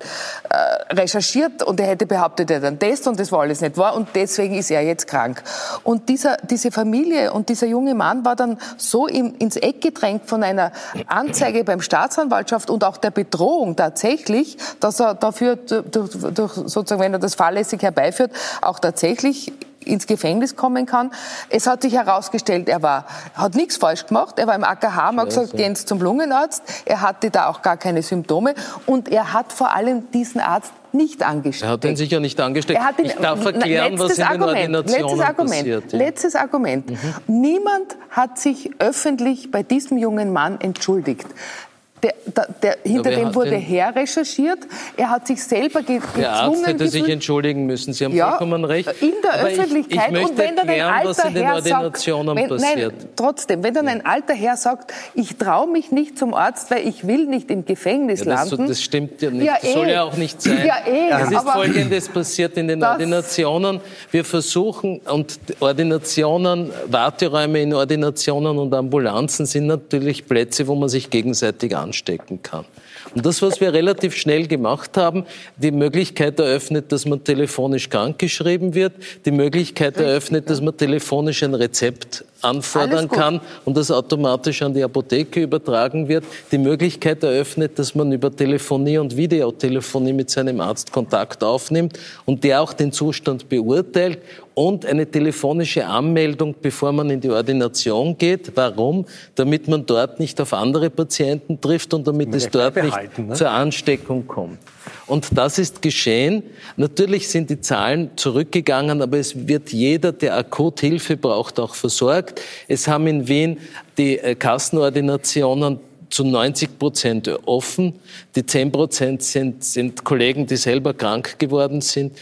äh, recherchiert und er hätte behauptet, er hat einen Test und das war alles nicht wahr und deswegen ist er jetzt krank. Und dieser, diese Familie und dieser junge Mann war dann so im, ins Eck gedrängt von einer Anzeige beim Staatsanwaltschaft und auch der Bedrohung Drohung tatsächlich, dass er dafür, durch, durch, sozusagen, wenn er das fahrlässig herbeiführt, auch tatsächlich ins Gefängnis kommen kann. Es hat sich herausgestellt, er war, hat nichts falsch gemacht. Er war im AKH, man hat gesagt, gehen Sie zum Lungenarzt. Er hatte da auch gar keine Symptome. Und er hat vor allem diesen Arzt nicht angesteckt. Er hat ihn sicher nicht angesteckt. Er hat ihn, ich darf erklären, was in den Ordinationen letztes Argument, passiert. Ja. Letztes Argument. Mhm. Niemand hat sich öffentlich bei diesem jungen Mann entschuldigt. Der, der, der, hinter dem wurde her recherchiert. Er hat sich selber ge gezwungen. Der Arzt hätte sich entschuldigen müssen. Sie haben ja, vollkommen recht. In der Aber Öffentlichkeit. Ich, ich und wenn dann ein alter Herr sagt, wenn, passiert. Nein, trotzdem, wenn dann ein alter Herr sagt, ich traue mich nicht zum Arzt, weil ich will nicht im Gefängnis ja, das, landen. Das stimmt ja nicht. Ja, das soll eh. ja auch nicht sein. Ja, eh. Es ist Folgendes passiert in den Ordinationen. Wir versuchen, und Ordinationen, Warteräume in Ordinationen und Ambulanzen sind natürlich Plätze, wo man sich gegenseitig anschaut anstecken kann. Und das, was wir relativ schnell gemacht haben, die Möglichkeit eröffnet, dass man telefonisch krankgeschrieben wird, die Möglichkeit eröffnet, dass man telefonisch ein Rezept anfordern kann und das automatisch an die Apotheke übertragen wird, die Möglichkeit eröffnet, dass man über Telefonie und Videotelefonie mit seinem Arzt Kontakt aufnimmt und der auch den Zustand beurteilt und eine telefonische Anmeldung, bevor man in die Ordination geht. Warum? Damit man dort nicht auf andere Patienten trifft und damit es dort nicht ne? zur Ansteckung kommt. Und das ist geschehen. Natürlich sind die Zahlen zurückgegangen, aber es wird jeder, der akut Hilfe braucht, auch versorgt. Es haben in Wien die äh, Kassenordinationen zu 90 Prozent offen. Die 10 Prozent sind, sind Kollegen, die selber krank geworden sind.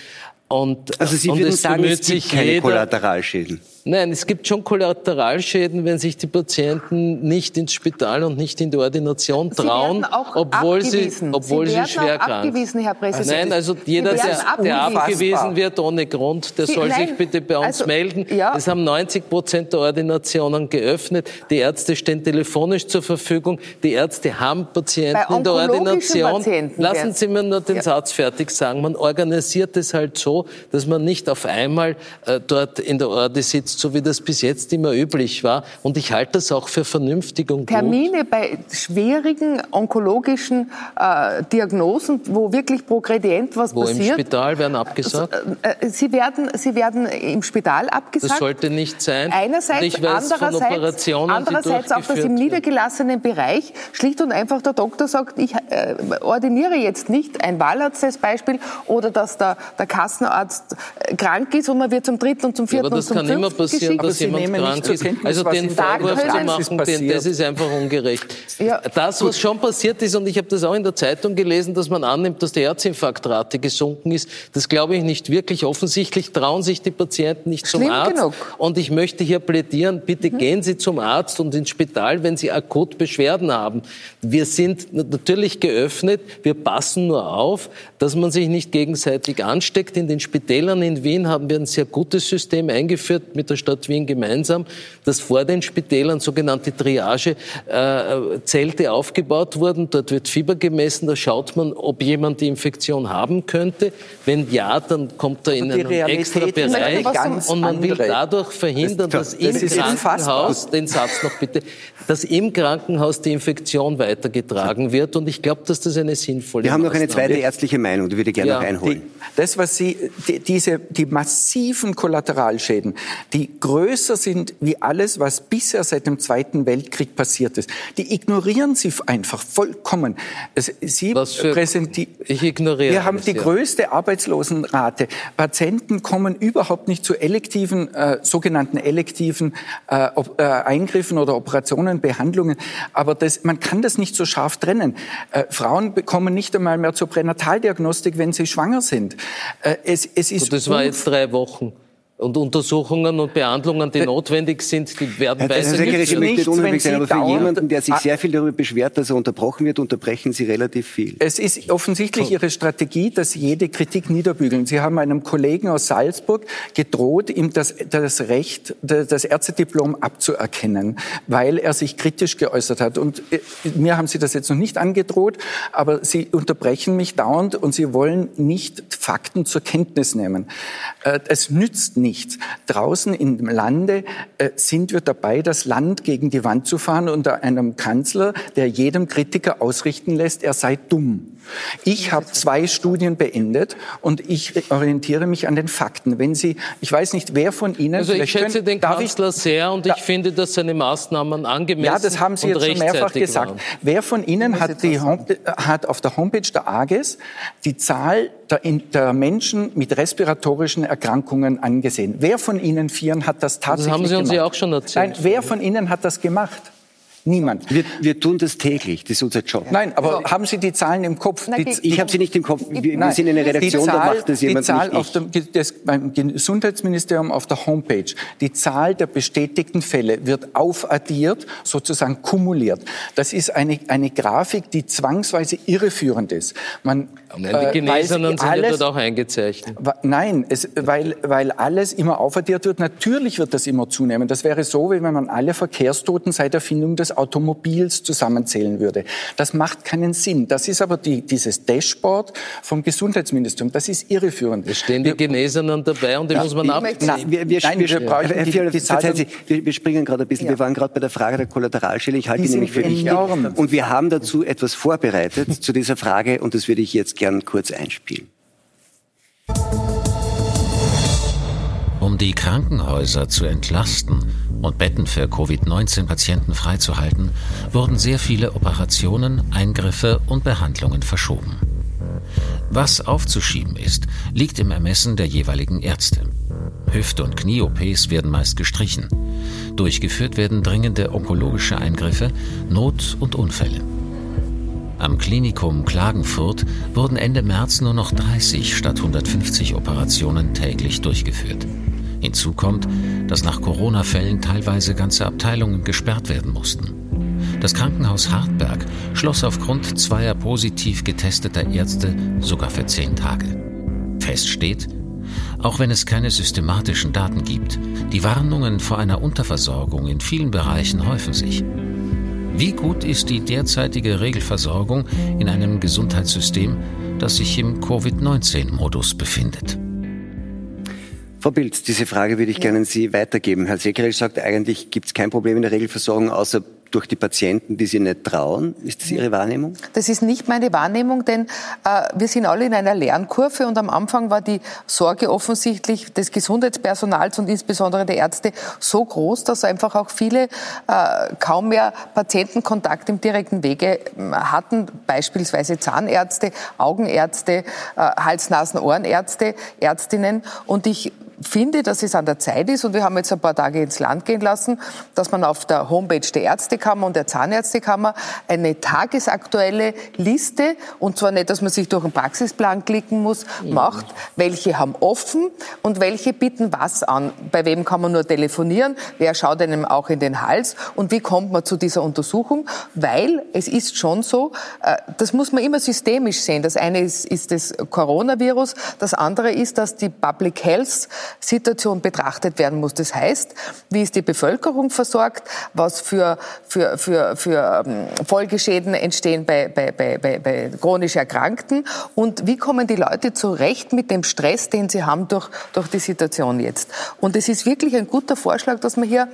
Und, also Sie und würden sagen, es gibt keine jeder, Kollateralschäden? Nein, es gibt schon Kollateralschäden, wenn sich die Patienten nicht ins Spital und nicht in die Ordination trauen, obwohl sie, obwohl sie, sie schwer krank sind. Herr Präsident. Nein, also jeder, der, der abgewiesen wird ohne Grund, der sie, soll nein, sich bitte bei uns also, melden. Ja. Es haben 90 Prozent der Ordinationen geöffnet. Die Ärzte stehen telefonisch zur Verfügung. Die Ärzte haben Patienten in der Ordination. Lassen Sie mir nur den ja. Satz fertig sagen. Man organisiert es halt so, dass man nicht auf einmal äh, dort in der Orde sitzt jetzt, so wie das bis jetzt immer üblich war. Und ich halte das auch für vernünftig und Termine gut. bei schwierigen onkologischen äh, Diagnosen, wo wirklich progredient was wo passiert. Wo im Spital werden abgesagt? Äh, sie, werden, sie werden im Spital abgesagt. Das sollte nicht sein. Einerseits, ich weiß andererseits, andererseits auch, dass im niedergelassenen Bereich schlicht und einfach der Doktor sagt, ich äh, ordiniere jetzt nicht ein Wahlarzt als Beispiel oder dass der, der Kassenarzt äh, krank ist und man wird zum dritten und zum vierten ja, und zum fünften passieren, dass jemand krank ist. Also den Vorwurf zu machen, den, das ist einfach ungerecht. Ja, das, was schon passiert ist, und ich habe das auch in der Zeitung gelesen, dass man annimmt, dass die Herzinfarktrate gesunken ist, das glaube ich nicht wirklich. Offensichtlich trauen sich die Patienten nicht zum Schlimm Arzt. Genug. Und ich möchte hier plädieren, bitte mhm. gehen Sie zum Arzt und ins Spital, wenn Sie akut Beschwerden haben. Wir sind natürlich geöffnet, wir passen nur auf, dass man sich nicht gegenseitig ansteckt. In den Spitälern in Wien haben wir ein sehr gutes System eingeführt mit der Stadt Wien gemeinsam, dass vor den Spitälern sogenannte Triage-Zelte aufgebaut wurden. Dort wird Fieber gemessen, da schaut man, ob jemand die Infektion haben könnte. Wenn ja, dann kommt er in einen extra Bereich und man will dadurch verhindern, dass im Krankenhaus, den Satz noch bitte, dass im Krankenhaus die Infektion weitergetragen wird. Und ich glaube, dass das eine sinnvolle Wir haben noch eine zweite ärztliche Meinung, die würde ich gerne ja, noch einholen. Die, das, was Sie, die, diese, die massiven Kollateralschäden, die größer sind wie alles, was bisher seit dem Zweiten Weltkrieg passiert ist. Die ignorieren Sie einfach vollkommen. Sie präsentieren. Ich ignoriere. Wir haben die ja. größte Arbeitslosenrate. Patienten kommen überhaupt nicht zu elektiven, äh, sogenannten elektiven äh, äh, Eingriffen oder Operationen, Behandlungen. Aber das, man kann das nicht so scharf trennen. Äh, Frauen kommen nicht einmal mehr zur Pränataldiagnostik, wenn sie schwanger sind. Äh, es, es ist das war jetzt drei Wochen und Untersuchungen und Behandlungen, die notwendig sind, die werden ja, weiter nicht. Ich möchte unhöflich sein, aber für jemanden, der sich sehr viel darüber beschwert, dass er unterbrochen wird, unterbrechen Sie relativ viel. Es ist offensichtlich Ihre Strategie, dass Sie jede Kritik niederbügeln. Sie haben einem Kollegen aus Salzburg gedroht, ihm das, das Recht, das Ärztediplom abzuerkennen, weil er sich kritisch geäußert hat. Und äh, mir haben Sie das jetzt noch nicht angedroht, aber Sie unterbrechen mich dauernd und Sie wollen nicht Fakten zur Kenntnis nehmen. Äh, es nützt nicht nichts. Draußen im Lande äh, sind wir dabei, das Land gegen die Wand zu fahren unter einem Kanzler, der jedem Kritiker ausrichten lässt, er sei dumm. Ich habe zwei Studien beendet und ich orientiere mich an den Fakten. Wenn Sie, ich weiß nicht, wer von Ihnen. Also ich schätze können, den Kanzler ich, sehr und da, ich finde, dass seine Maßnahmen angemessen Ja, das haben Sie jetzt schon mehrfach gesagt. Waren. Wer von Ihnen hat, die, hat auf der Homepage der AGES die Zahl der, der, Menschen mit respiratorischen Erkrankungen angesehen? Wer von Ihnen Vieren hat das tatsächlich gemacht? Das haben Sie uns ja auch schon erzählt. Nein, wer von Ihnen hat das gemacht? Niemand. Wir, wir tun das täglich, das ist unser Job. Nein, aber ja. haben Sie die Zahlen im Kopf? Nein, die, ich habe sie nicht im Kopf. Wir, wir sind in einer Redaktion, Zahl, da macht das jemand die Zahl auf dem, das, beim Gesundheitsministerium auf der Homepage, die Zahl der bestätigten Fälle wird aufaddiert, sozusagen kumuliert. Das ist eine, eine Grafik, die zwangsweise irreführend ist. Man, nein, die Genesenen sind alles, ja dort auch eingezeichnet. Nein, es, weil, weil alles immer aufaddiert wird. Natürlich wird das immer zunehmen. Das wäre so, wie wenn man alle Verkehrstoten seit Erfindung des Automobils zusammenzählen würde. Das macht keinen Sinn. Das ist aber die, dieses Dashboard vom Gesundheitsministerium. Das ist irreführend. Es stehen die Genesenen dabei und die ja, muss man abziehen. Wir, wir, Nein, wir, wir, brauchen die, die, die Sie, wir, wir springen gerade ein bisschen. Ja. Wir waren gerade bei der Frage der Kollateralschäden. Ich halte die, die nämlich für wichtig. Und wir haben dazu etwas vorbereitet zu dieser Frage und das würde ich jetzt gern kurz einspielen. Um die Krankenhäuser zu entlasten und Betten für Covid-19-Patienten freizuhalten, wurden sehr viele Operationen, Eingriffe und Behandlungen verschoben. Was aufzuschieben ist, liegt im Ermessen der jeweiligen Ärzte. Hüft- und Knie-OPs werden meist gestrichen. Durchgeführt werden dringende onkologische Eingriffe, Not- und Unfälle. Am Klinikum Klagenfurt wurden Ende März nur noch 30 statt 150 Operationen täglich durchgeführt. Hinzu kommt, dass nach Corona-Fällen teilweise ganze Abteilungen gesperrt werden mussten. Das Krankenhaus Hartberg schloss aufgrund zweier positiv getesteter Ärzte sogar für zehn Tage. Fest steht, auch wenn es keine systematischen Daten gibt, die Warnungen vor einer Unterversorgung in vielen Bereichen häufen sich. Wie gut ist die derzeitige Regelversorgung in einem Gesundheitssystem, das sich im Covid-19-Modus befindet? Frau Bild, diese Frage würde ich gerne an Sie weitergeben. Herr Sekerel sagt, eigentlich gibt es kein Problem in der Regelversorgung, außer durch die Patienten, die sie nicht trauen. Ist das Ihre Wahrnehmung? Das ist nicht meine Wahrnehmung, denn äh, wir sind alle in einer Lernkurve und am Anfang war die Sorge offensichtlich des Gesundheitspersonals und insbesondere der Ärzte so groß, dass einfach auch viele äh, kaum mehr Patientenkontakt im direkten Wege äh, hatten, beispielsweise Zahnärzte, Augenärzte, äh, Hals-Nasen-Ohrenärzte, Ärztinnen. Und ich finde, dass es an der Zeit ist, und wir haben jetzt ein paar Tage ins Land gehen lassen, dass man auf der Homepage der Ärztekammer und der Zahnärztekammer eine tagesaktuelle Liste, und zwar nicht, dass man sich durch einen Praxisplan klicken muss, mhm. macht, welche haben offen und welche bieten was an. Bei wem kann man nur telefonieren, wer schaut einem auch in den Hals und wie kommt man zu dieser Untersuchung, weil es ist schon so, äh, das muss man immer systemisch sehen. Das eine ist, ist das Coronavirus, das andere ist, dass die Public Health Situation betrachtet werden muss. Das heißt, wie ist die Bevölkerung versorgt, was für, für, für, für ähm, Folgeschäden entstehen bei, bei, bei, bei, chronisch Erkrankten und wie kommen die Leute zurecht mit dem Stress, den sie haben durch, durch die Situation jetzt. Und es ist wirklich ein guter Vorschlag, dass man hier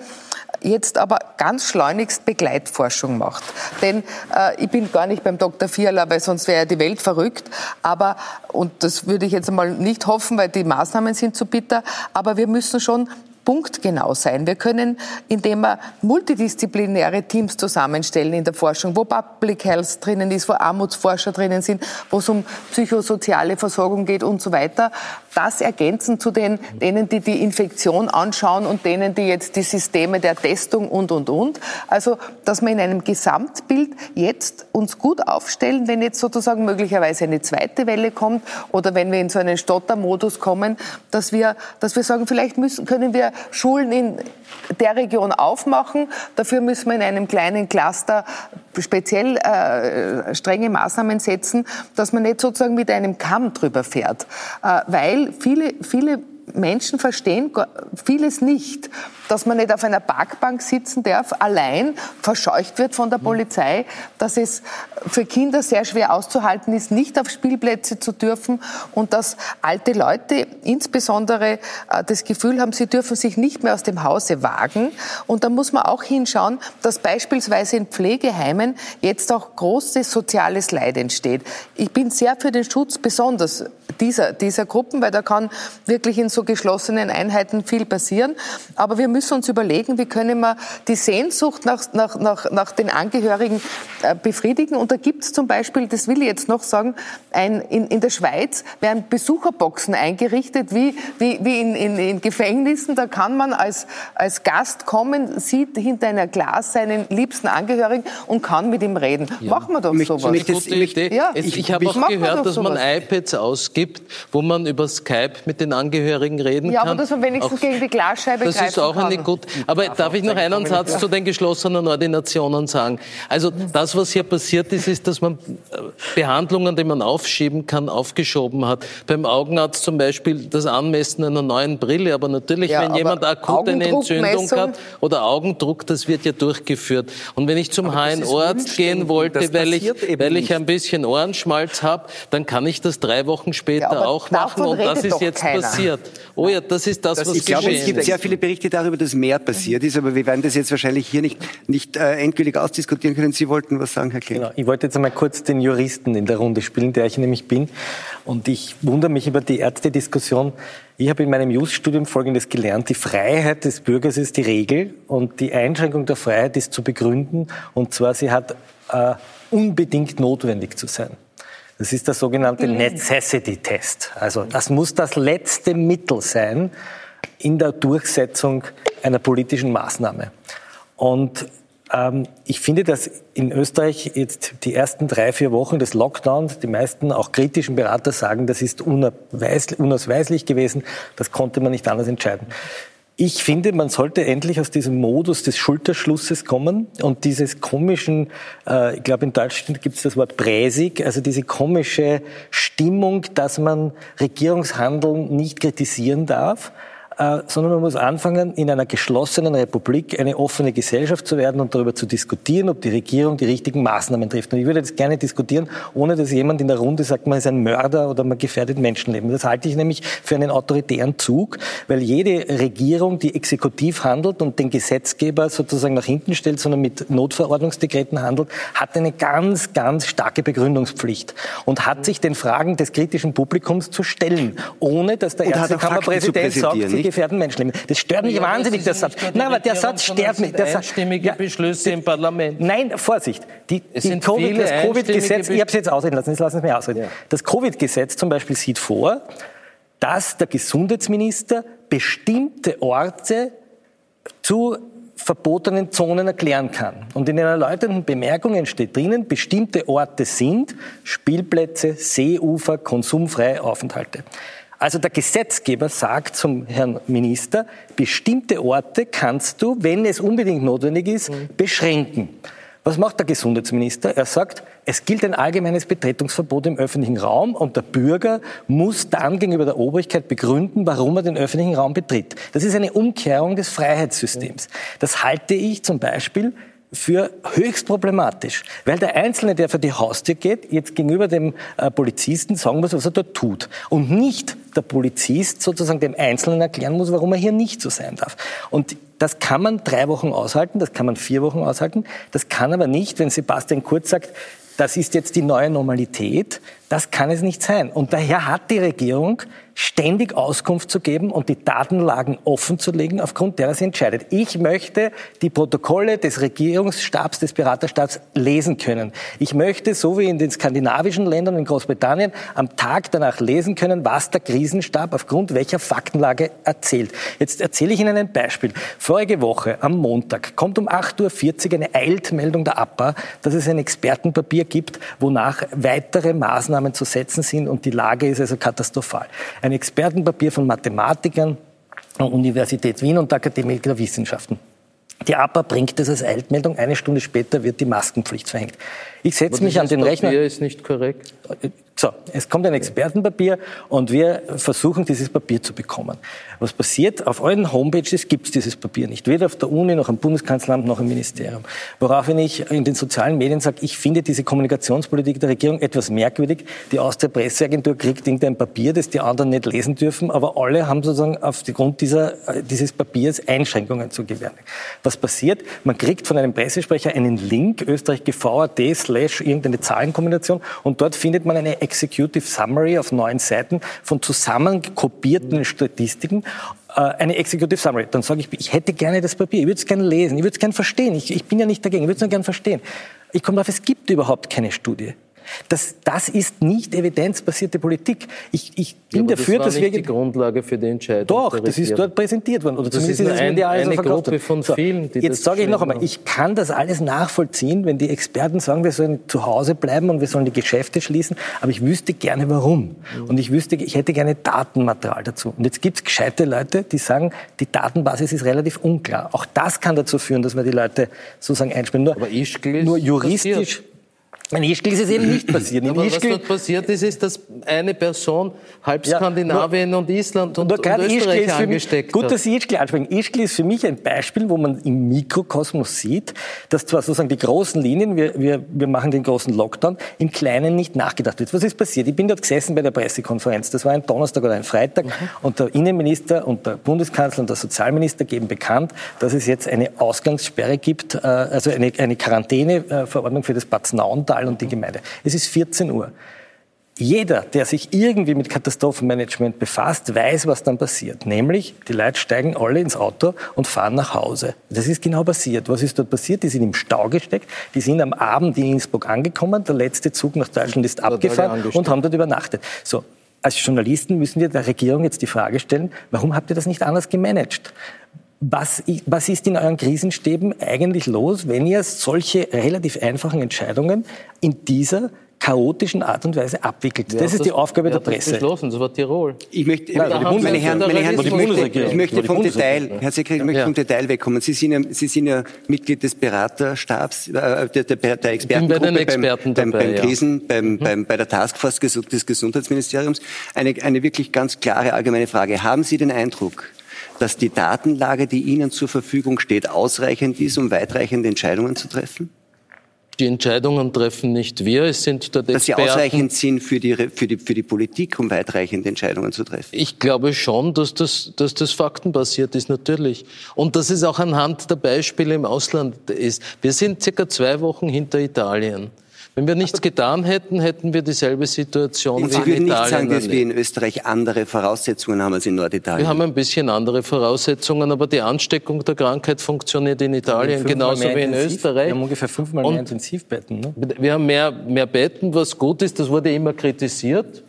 jetzt aber ganz schleunigst Begleitforschung macht. Denn äh, ich bin gar nicht beim Dr. Fiala, weil sonst wäre ja die Welt verrückt. Aber, und das würde ich jetzt einmal nicht hoffen, weil die Maßnahmen sind zu bitter, aber wir müssen schon punktgenau sein. Wir können, indem wir multidisziplinäre Teams zusammenstellen in der Forschung, wo Public Health drinnen ist, wo Armutsforscher drinnen sind, wo es um psychosoziale Versorgung geht und so weiter, das ergänzen zu den, denen, die die Infektion anschauen und denen, die jetzt die Systeme der Testung und, und, und. Also, dass wir in einem Gesamtbild jetzt uns gut aufstellen, wenn jetzt sozusagen möglicherweise eine zweite Welle kommt oder wenn wir in so einen Stottermodus kommen, dass wir, dass wir sagen, vielleicht müssen, können wir Schulen in der Region aufmachen. Dafür müssen wir in einem kleinen Cluster speziell äh, strenge Maßnahmen setzen, dass man nicht sozusagen mit einem Kamm drüber fährt. Äh, weil viele, viele Menschen verstehen vieles nicht. Dass man nicht auf einer Parkbank sitzen darf, allein verscheucht wird von der Polizei, dass es für Kinder sehr schwer auszuhalten ist, nicht auf Spielplätze zu dürfen und dass alte Leute insbesondere äh, das Gefühl haben, sie dürfen sich nicht mehr aus dem Hause wagen. Und da muss man auch hinschauen, dass beispielsweise in Pflegeheimen jetzt auch großes soziales Leid entsteht. Ich bin sehr für den Schutz besonders dieser, dieser Gruppen, weil da kann wirklich in so geschlossenen Einheiten viel passieren. Aber wir müssen uns überlegen, wie können wir die Sehnsucht nach, nach, nach, nach den Angehörigen äh, befriedigen. Und da gibt es zum Beispiel, das will ich jetzt noch sagen, ein, in, in der Schweiz werden Besucherboxen eingerichtet, wie, wie, wie in, in, in Gefängnissen. Da kann man als, als Gast kommen, sieht hinter einer Glas seinen liebsten Angehörigen und kann mit ihm reden. Ja. Machen wir doch sowas. Mich, das, Idee. Ja. Ich, ich habe auch gehört, dass man iPads ausgibt, wo man über Skype mit den Angehörigen reden ja, kann. Ja, aber dass man wenigstens auch, gegen die Glasscheibe Das ist auch eine gut. Aber darf ich noch einen Satz zu den geschlossenen Ordinationen sagen? Also das, was hier passiert ist, ist, dass man äh, Behandlungen, die man aufschieben kann, aufgeschoben hat. Beim Augenarzt zum Beispiel das Anmessen einer neuen Brille. Aber natürlich, ja, wenn aber jemand akut eine Entzündung hat oder Augendruck, das wird ja durchgeführt. Und wenn ich zum HNO-Arzt gehen wollte, weil ich, weil ich ein bisschen Ohrenschmalz habe, dann kann ich das drei Wochen später ja, auch machen. Und das ist jetzt keiner. passiert. Oh ja, das ist das, das was Ich glaube, es gibt sehr viele Berichte darüber, dass mehr passiert ist. Aber wir werden das jetzt wahrscheinlich hier nicht, nicht äh, endgültig ausdiskutieren können. Sie wollten was sagen, Herr Kling. Genau. Ich wollte jetzt einmal kurz den Juristen in der Runde spielen, der ich nämlich bin. Und ich wundere mich über die Ärztediskussion. Ich habe in meinem Just-Studium Folgendes gelernt. Die Freiheit des Bürgers ist die Regel und die Einschränkung der Freiheit ist zu begründen. Und zwar, sie hat äh, unbedingt notwendig zu sein. Das ist der sogenannte Necessity Test. Also das muss das letzte Mittel sein in der Durchsetzung einer politischen Maßnahme. Und ähm, ich finde, dass in Österreich jetzt die ersten drei, vier Wochen des Lockdowns, die meisten auch kritischen Berater sagen, das ist unausweislich gewesen, das konnte man nicht anders entscheiden. Ich finde, man sollte endlich aus diesem Modus des Schulterschlusses kommen und dieses komischen, äh, ich glaube in Deutschland gibt es das Wort Präsig, also diese komische Stimmung, dass man Regierungshandeln nicht kritisieren darf äh, sondern man muss anfangen, in einer geschlossenen Republik eine offene Gesellschaft zu werden und darüber zu diskutieren, ob die Regierung die richtigen Maßnahmen trifft. Und ich würde das gerne diskutieren, ohne dass jemand in der Runde sagt, man ist ein Mörder oder man gefährdet Menschenleben. Das halte ich nämlich für einen autoritären Zug, weil jede Regierung, die exekutiv handelt und den Gesetzgeber sozusagen nach hinten stellt, sondern mit Notverordnungsdekreten handelt, hat eine ganz, ganz starke Begründungspflicht und hat sich den Fragen des kritischen Publikums zu stellen, ohne dass der Ärztekammerpräsident sagt, gefährden Menschenleben. Das stört mich ja, wahnsinnig, der Satz. Nein, aber der Satz stört mich. Das einstimmige ja, Beschlüsse im Parlament. Nein, Vorsicht. Die, die COVID, das Covid-Gesetz, ich habe es jetzt ausreden lassen, jetzt lassen Sie mich ausreden. Ja. Das Covid-Gesetz zum Beispiel sieht vor, dass der Gesundheitsminister bestimmte Orte zu verbotenen Zonen erklären kann. Und in den erläuternden Bemerkungen steht drinnen, bestimmte Orte sind Spielplätze, Seeufer, konsumfreie Aufenthalte. Also der Gesetzgeber sagt zum Herrn Minister, bestimmte Orte kannst du, wenn es unbedingt notwendig ist, mhm. beschränken. Was macht der Gesundheitsminister? Er sagt, es gilt ein allgemeines Betretungsverbot im öffentlichen Raum und der Bürger muss dann gegenüber der Obrigkeit begründen, warum er den öffentlichen Raum betritt. Das ist eine Umkehrung des Freiheitssystems. Das halte ich zum Beispiel für höchst problematisch, weil der Einzelne, der für die Haustür geht, jetzt gegenüber dem äh, Polizisten sagen muss, was er dort tut. Und nicht der Polizist sozusagen dem Einzelnen erklären muss, warum er hier nicht so sein darf. Und das kann man drei Wochen aushalten, das kann man vier Wochen aushalten, das kann aber nicht, wenn Sebastian Kurz sagt, das ist jetzt die neue Normalität, das kann es nicht sein. Und daher hat die Regierung ständig Auskunft zu geben und die Datenlagen offen zu legen, aufgrund derer sie entscheidet. Ich möchte die Protokolle des Regierungsstabs, des Beraterstabs lesen können. Ich möchte, so wie in den skandinavischen Ländern, in Großbritannien, am Tag danach lesen können, was der Krisenstab aufgrund welcher Faktenlage erzählt. Jetzt erzähle ich Ihnen ein Beispiel. Vorige Woche, am Montag, kommt um 8.40 Uhr eine Eiltmeldung der APA, dass es ein Expertenpapier gibt, wonach weitere Maßnahmen zu setzen sind und die Lage ist also katastrophal ein Expertenpapier von Mathematikern der Universität Wien und der Akademie der Wissenschaften. Die APA bringt das als Eilmeldung. Eine Stunde später wird die Maskenpflicht verhängt. Ich setze mich an den Papier Rechner. ist nicht korrekt. So, es kommt ein Expertenpapier und wir versuchen, dieses Papier zu bekommen. Was passiert? Auf euren Homepages gibt es dieses Papier nicht. Weder auf der Uni, noch im Bundeskanzleramt, noch im Ministerium. Woraufhin ich in den sozialen Medien sage, ich finde diese Kommunikationspolitik der Regierung etwas merkwürdig. Die aus der Presseagentur kriegt irgendein Papier, das die anderen nicht lesen dürfen, aber alle haben sozusagen aufgrund dieser, äh, dieses Papiers Einschränkungen zu gewähren. Was passiert? Man kriegt von einem Pressesprecher einen Link, Österreich GVAD slash irgendeine Zahlenkombination und dort findet man eine Executive Summary auf neun Seiten von zusammenkopierten Statistiken äh, eine Executive Summary. Dann sage ich, ich hätte gerne das Papier, ich würde es gerne lesen, ich würde es gerne verstehen. Ich, ich bin ja nicht dagegen, ich würde es nur gerne verstehen. Ich komme darauf, es gibt überhaupt keine Studie. Das, das ist nicht evidenzbasierte Politik. Ich, ich bin ja, dafür, das dass wir die Grundlage für die Entscheidung. Doch, das ist dort präsentiert worden oder das zumindest ist, eine, medial eine so Gruppe von so, vielen. Die jetzt sage ich noch einmal, ich kann das alles nachvollziehen, wenn die Experten sagen, wir sollen zu Hause bleiben und wir sollen die Geschäfte schließen, aber ich wüsste gerne warum mhm. und ich wüsste, ich hätte gerne Datenmaterial dazu. Und jetzt gibt es gescheite Leute, die sagen, die Datenbasis ist relativ unklar. Auch das kann dazu führen, dass wir die Leute sozusagen einspielen. Nur, nur juristisch. Passiert. In Ischgl ist es eben nicht passiert. In Aber Ischgl, was dort passiert ist, ist, dass eine Person halb Skandinavien ja, und Island und, und Österreich angesteckt mich, Gut, dass Sie Ischgl ansprechen. Ischgl ist für mich ein Beispiel, wo man im Mikrokosmos sieht, dass zwar sozusagen die großen Linien, wir, wir, wir machen den großen Lockdown, im Kleinen nicht nachgedacht wird. Was ist passiert? Ich bin dort gesessen bei der Pressekonferenz. Das war ein Donnerstag oder ein Freitag. Mhm. Und der Innenminister und der Bundeskanzler und der Sozialminister geben bekannt, dass es jetzt eine Ausgangssperre gibt, äh, also eine, eine Quarantäneverordnung für das Bad Nauental Tal und die Gemeinde. Es ist 14 Uhr. Jeder, der sich irgendwie mit Katastrophenmanagement befasst, weiß, was dann passiert. Nämlich, die Leute steigen alle ins Auto und fahren nach Hause. Das ist genau passiert. Was ist dort passiert? Die sind im Stau gesteckt. Die sind am Abend in Innsbruck angekommen. Der letzte Zug nach Deutschland ist abgefahren und haben dort übernachtet. So. Als Journalisten müssen wir der Regierung jetzt die Frage stellen, warum habt ihr das nicht anders gemanagt? Was, was ist in euren Krisenstäben eigentlich los, wenn ihr solche relativ einfachen Entscheidungen in dieser chaotischen Art und Weise abwickelt. das ist das, die Aufgabe der Presse. Das beschlossen, das war Tirol. Ich möchte, Nein, meine Herren, meine Herren, ich möchte, ich möchte vom Detail, Herr Sekretär, ich möchte ja. vom Detail wegkommen. Sie sind ja, Sie sind ja Mitglied des Beraterstabs, äh, der, der, der Expertengruppe bei Experten beim, dabei, beim, beim Krisen, ja. beim, mhm. beim, bei der Taskforce des Gesundheitsministeriums. Eine, eine wirklich ganz klare allgemeine Frage. Haben Sie den Eindruck, dass die Datenlage, die Ihnen zur Verfügung steht, ausreichend ist, um weitreichende Entscheidungen zu treffen? Die Entscheidungen treffen nicht wir, es sind dort Dass Experten. Dass sie ausreichend sind für die, für, die, für die Politik, um weitreichende Entscheidungen zu treffen? Ich glaube schon, dass das, dass das faktenbasiert ist, natürlich. Und dass es auch anhand der Beispiele im Ausland ist. Wir sind circa zwei Wochen hinter Italien. Wenn wir nichts getan hätten, hätten wir dieselbe Situation Und wie in Italien. Sie würden nicht sagen, dass wir in Österreich andere Voraussetzungen haben als in Norditalien? Wir haben ein bisschen andere Voraussetzungen, aber die Ansteckung der Krankheit funktioniert in Italien genauso wie in intensiv, Österreich. Wir haben ungefähr fünfmal mehr Intensivbetten. Ne? Wir haben mehr, mehr Betten, was gut ist. Das wurde immer kritisiert.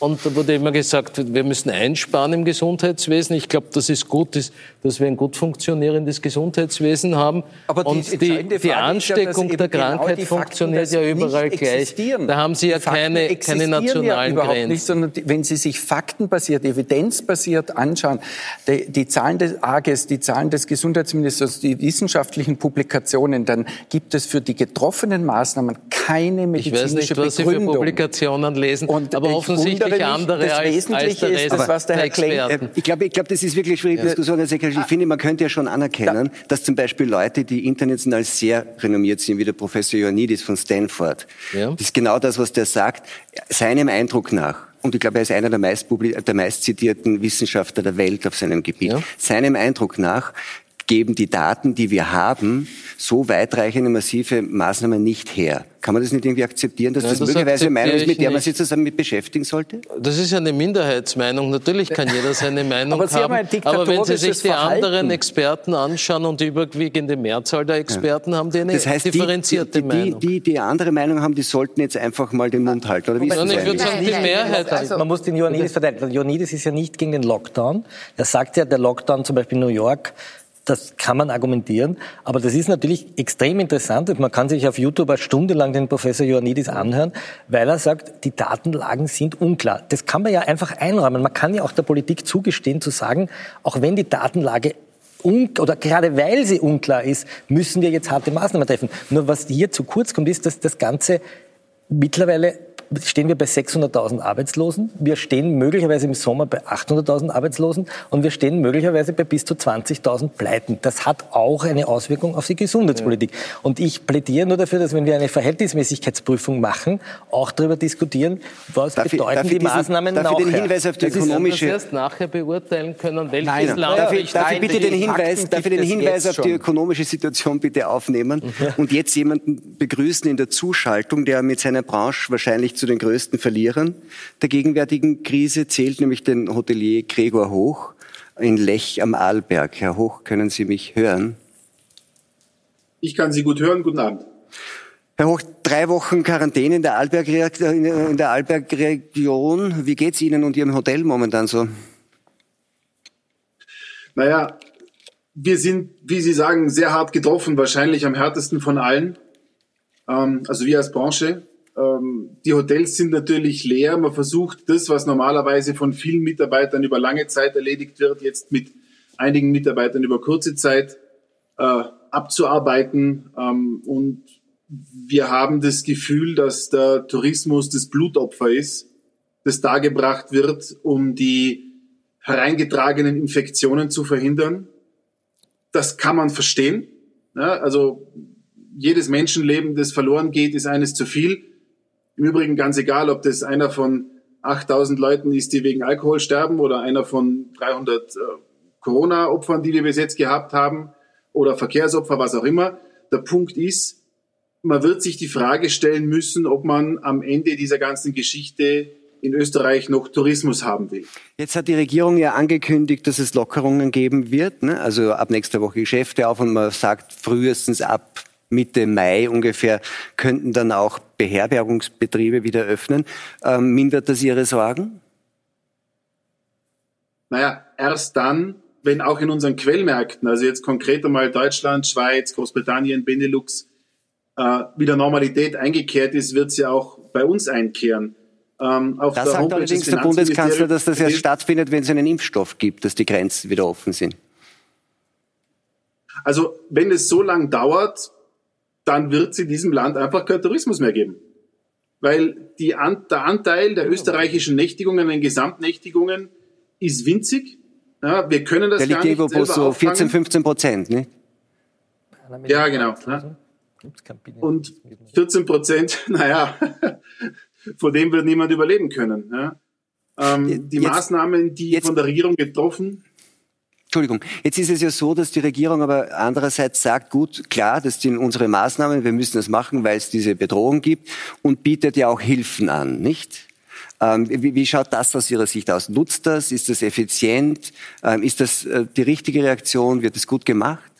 Und da wurde immer gesagt, wir müssen einsparen im Gesundheitswesen. Ich glaube, das ist gut, dass wir ein gut funktionierendes Gesundheitswesen haben. Aber die, und die, die Ansteckung ja, der genau Krankheit genau funktioniert ja überall gleich. Da haben Sie ja keine, keine nationalen ja Grenzen. Nicht, sondern wenn Sie sich faktenbasiert, evidenzbasiert anschauen, die, die Zahlen des AGES, die Zahlen des Gesundheitsministers, die wissenschaftlichen Publikationen, dann gibt es für die getroffenen Maßnahmen keine medizinische Ich weiß nicht, was Begründung. Sie für Publikationen lesen, und aber offensichtlich völlig andere das als, Wesentliche als ist das, was der Herr Klenk... Ich glaube, ich glaube, das ist wirklich schwierige ja. Diskussion, Herr Sekretär. Ich finde, man könnte ja schon anerkennen, ja. dass zum Beispiel Leute, die international sehr renommiert sind, wie der Professor Ioannidis von Stanford, ja. das ist genau das, was der sagt, seinem Eindruck nach, und ich glaube, er ist einer der, meist der meistzitierten Wissenschaftler der Welt auf seinem Gebiet. Ja. Seinem Eindruck nach geben die Daten, die wir haben, so weitreichende, massive Maßnahmen nicht her. Kann man das nicht irgendwie akzeptieren, dass Nein, das, das möglicherweise eine Meinung ist, mit der man sich zusammen mit beschäftigen sollte? Das ist ja eine Minderheitsmeinung. Natürlich kann jeder seine Meinung aber haben. aber wenn Sie sich die Verhalten. anderen Experten anschauen und die überwiegende Mehrzahl der Experten ja. haben, die eine das heißt, differenzierte die, die, Meinung. Die, die, die andere Meinung haben, die sollten jetzt einfach mal den Mund halten. Oder wie Nein, ich würde sagen, die Mehrheit. Also, man muss den Ioannidis verteidigen. Ioannidis ist ja nicht gegen den Lockdown. Er sagt ja, der Lockdown zum Beispiel in New York das kann man argumentieren, aber das ist natürlich extrem interessant und man kann sich auf YouTube eine Stunde lang den Professor Ioannidis anhören, weil er sagt, die Datenlagen sind unklar. Das kann man ja einfach einräumen. Man kann ja auch der Politik zugestehen zu sagen, auch wenn die Datenlage oder gerade weil sie unklar ist, müssen wir jetzt harte Maßnahmen treffen. Nur was hier zu kurz kommt, ist, dass das Ganze mittlerweile stehen wir bei 600.000 Arbeitslosen. Wir stehen möglicherweise im Sommer bei 800.000 Arbeitslosen und wir stehen möglicherweise bei bis zu 20.000 Pleiten. Das hat auch eine Auswirkung auf die Gesundheitspolitik. Ja. Und ich plädiere nur dafür, dass wenn wir eine Verhältnismäßigkeitsprüfung machen, auch darüber diskutieren, was darf bedeuten ich, die diesen, Maßnahmen darf nachher. Ich den Hinweis auf die das ökonomische... Ist, erst nachher beurteilen können, welches Nein, Land... Darf ich, darf ich bitte den Hinweis, darf ich den Hinweis auf die ökonomische Situation bitte aufnehmen ja. und jetzt jemanden begrüßen in der Zuschaltung, der mit seiner Branche wahrscheinlich zu den größten Verlierern der gegenwärtigen Krise zählt, nämlich den Hotelier Gregor Hoch in Lech am Arlberg. Herr Hoch, können Sie mich hören? Ich kann Sie gut hören. Guten Abend. Herr Hoch, drei Wochen Quarantäne in der Arlberg-Region. In der Arlberg Wie geht's Ihnen und Ihrem Hotel momentan so? Naja, wir sind, wie Sie sagen, sehr hart getroffen, wahrscheinlich am härtesten von allen. Ähm, also wir als Branche. Ähm, die Hotels sind natürlich leer. Man versucht das, was normalerweise von vielen Mitarbeitern über lange Zeit erledigt wird, jetzt mit einigen Mitarbeitern über kurze Zeit äh, abzuarbeiten. Ähm, und wir haben das Gefühl, dass der Tourismus das Blutopfer ist, das dargebracht wird, um die hereingetragenen Infektionen zu verhindern. Das kann man verstehen. Ja, also jedes Menschenleben, das verloren geht, ist eines zu viel. Im Übrigen ganz egal, ob das einer von 8000 Leuten ist, die wegen Alkohol sterben oder einer von 300 äh, Corona-Opfern, die wir bis jetzt gehabt haben oder Verkehrsopfer, was auch immer. Der Punkt ist, man wird sich die Frage stellen müssen, ob man am Ende dieser ganzen Geschichte in Österreich noch Tourismus haben will. Jetzt hat die Regierung ja angekündigt, dass es Lockerungen geben wird. Ne? Also ab nächster Woche Geschäfte auf und man sagt frühestens ab Mitte Mai ungefähr könnten dann auch Beherbergungsbetriebe wieder öffnen. Ähm, mindert das Ihre Sorgen? Naja, erst dann, wenn auch in unseren Quellmärkten, also jetzt konkret einmal Deutschland, Schweiz, Großbritannien, Benelux, äh, wieder Normalität eingekehrt ist, wird sie auch bei uns einkehren. Ähm, das sagt allerdings der Bundeskanzler, dass das erst stattfindet, wenn es einen Impfstoff gibt, dass die Grenzen wieder offen sind. Also wenn es so lang dauert, dann wird es in diesem Land einfach keinen Tourismus mehr geben. Weil die, der Anteil der österreichischen Nächtigungen, den Gesamtnächtigungen, ist winzig. Ja, wir können das der liegt irgendwo nicht so 14, 15 Prozent, ne? Ja, genau. Ja. Und 14 Prozent, naja, vor dem wird niemand überleben können. Ja. Ähm, die Jetzt, Maßnahmen, die von der Regierung getroffen Entschuldigung, jetzt ist es ja so, dass die Regierung aber andererseits sagt, gut, klar, das sind unsere Maßnahmen, wir müssen das machen, weil es diese Bedrohung gibt und bietet ja auch Hilfen an, nicht? Ähm, wie, schaut das aus Ihrer Sicht aus? Nutzt das? Ist das effizient? Ähm, ist das äh, die richtige Reaktion? Wird es gut gemacht?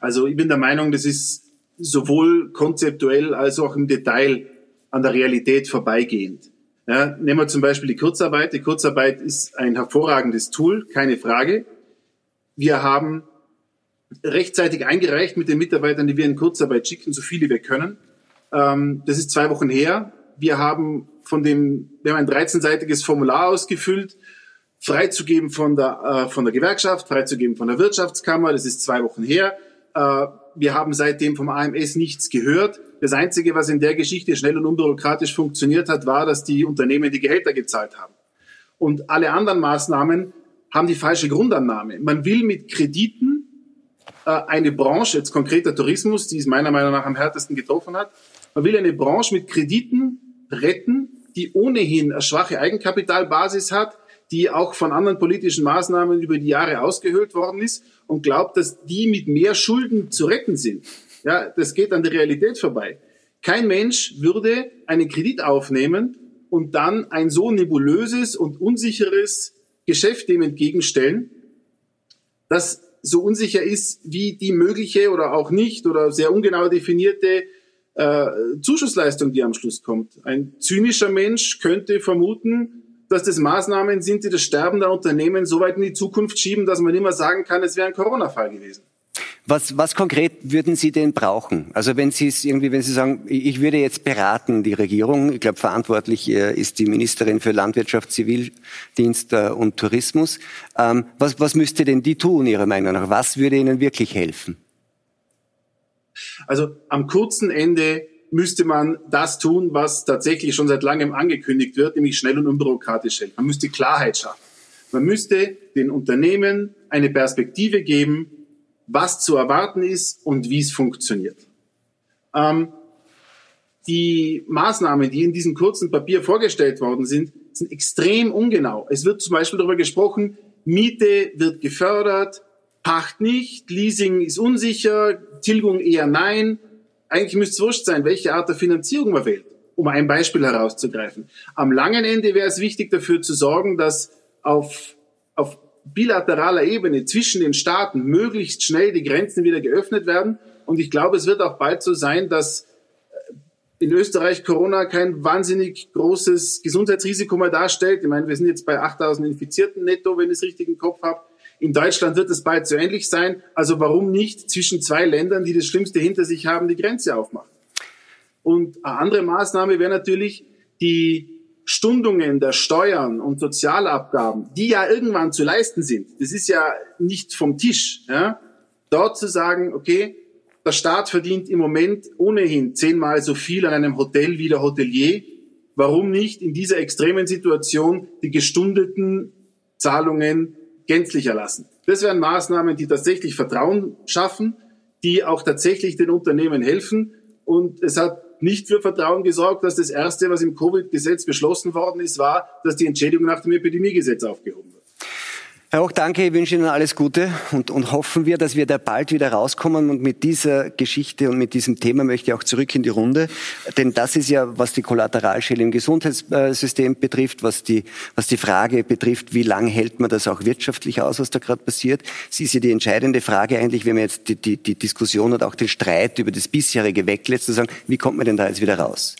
Also ich bin der Meinung, das ist sowohl konzeptuell als auch im Detail an der Realität vorbeigehend. Ja, nehmen wir zum Beispiel die Kurzarbeit. Die Kurzarbeit ist ein hervorragendes Tool, keine Frage. Wir haben rechtzeitig eingereicht mit den Mitarbeitern, die wir in Kurzarbeit schicken, so viele wir können. Ähm, das ist zwei Wochen her. Wir haben von dem, wir haben ein 13-seitiges Formular ausgefüllt, freizugeben von der, äh, von der Gewerkschaft, freizugeben von der Wirtschaftskammer. Das ist zwei Wochen her. Äh, wir haben seitdem vom AMS nichts gehört. Das Einzige, was in der Geschichte schnell und unbürokratisch funktioniert hat, war, dass die Unternehmen die Gehälter gezahlt haben. Und alle anderen Maßnahmen haben die falsche Grundannahme. Man will mit Krediten äh, eine Branche, jetzt konkreter Tourismus, die es meiner Meinung nach am härtesten getroffen hat, man will eine Branche mit Krediten retten, die ohnehin eine schwache Eigenkapitalbasis hat, die auch von anderen politischen Maßnahmen über die Jahre ausgehöhlt worden ist und glaubt, dass die mit mehr Schulden zu retten sind. Ja, das geht an der Realität vorbei. Kein Mensch würde einen Kredit aufnehmen und dann ein so nebulöses und unsicheres Geschäft dem entgegenstellen, das so unsicher ist wie die mögliche oder auch nicht oder sehr ungenau definierte äh, Zuschussleistung, die am Schluss kommt. Ein zynischer Mensch könnte vermuten, dass das Maßnahmen sind, die das Sterben der Unternehmen so weit in die Zukunft schieben, dass man immer sagen kann, es wäre ein Corona-Fall gewesen. Was, was konkret würden Sie denn brauchen? Also wenn Sie es irgendwie, wenn Sie sagen, ich würde jetzt beraten die Regierung, ich glaube verantwortlich äh, ist die Ministerin für Landwirtschaft, Zivildienst äh, und Tourismus. Ähm, was, was müsste denn die tun Ihrer Meinung nach? Was würde Ihnen wirklich helfen? Also am kurzen Ende müsste man das tun, was tatsächlich schon seit langem angekündigt wird, nämlich schnell und unbürokratisch helfen. Man müsste Klarheit schaffen. Man müsste den Unternehmen eine Perspektive geben, was zu erwarten ist und wie es funktioniert. Ähm, die Maßnahmen, die in diesem kurzen Papier vorgestellt worden sind, sind extrem ungenau. Es wird zum Beispiel darüber gesprochen, Miete wird gefördert, Pacht nicht, Leasing ist unsicher, Tilgung eher nein. Eigentlich müsste es wurscht sein, welche Art der Finanzierung man wählt, um ein Beispiel herauszugreifen. Am langen Ende wäre es wichtig dafür zu sorgen, dass auf, auf bilateraler Ebene zwischen den Staaten möglichst schnell die Grenzen wieder geöffnet werden. Und ich glaube, es wird auch bald so sein, dass in Österreich Corona kein wahnsinnig großes Gesundheitsrisiko mehr darstellt. Ich meine, wir sind jetzt bei 8000 Infizierten netto, wenn ich es richtig im Kopf habe. In Deutschland wird es bald so ähnlich sein. Also warum nicht zwischen zwei Ländern, die das Schlimmste hinter sich haben, die Grenze aufmachen? Und eine andere Maßnahme wäre natürlich die Stundungen der Steuern und Sozialabgaben, die ja irgendwann zu leisten sind. Das ist ja nicht vom Tisch. Ja? Dort zu sagen, okay, der Staat verdient im Moment ohnehin zehnmal so viel an einem Hotel wie der Hotelier. Warum nicht in dieser extremen Situation die gestundeten Zahlungen gänzlich erlassen? Das wären Maßnahmen, die tatsächlich Vertrauen schaffen, die auch tatsächlich den Unternehmen helfen. Und es hat nicht für Vertrauen gesorgt, dass das Erste, was im Covid-Gesetz beschlossen worden ist, war, dass die Entschädigung nach dem Epidemiegesetz aufgehoben wird. Herr Hoch, danke. Ich wünsche Ihnen alles Gute und, und hoffen wir, dass wir da bald wieder rauskommen. Und mit dieser Geschichte und mit diesem Thema möchte ich auch zurück in die Runde. Denn das ist ja, was die Kollateralschäden im Gesundheitssystem betrifft, was die, was die Frage betrifft, wie lange hält man das auch wirtschaftlich aus, was da gerade passiert. Sie ist ja die entscheidende Frage eigentlich, wenn man jetzt die, die, die Diskussion und auch den Streit über das bisherige weglässt, zu sagen, wie kommt man denn da jetzt wieder raus?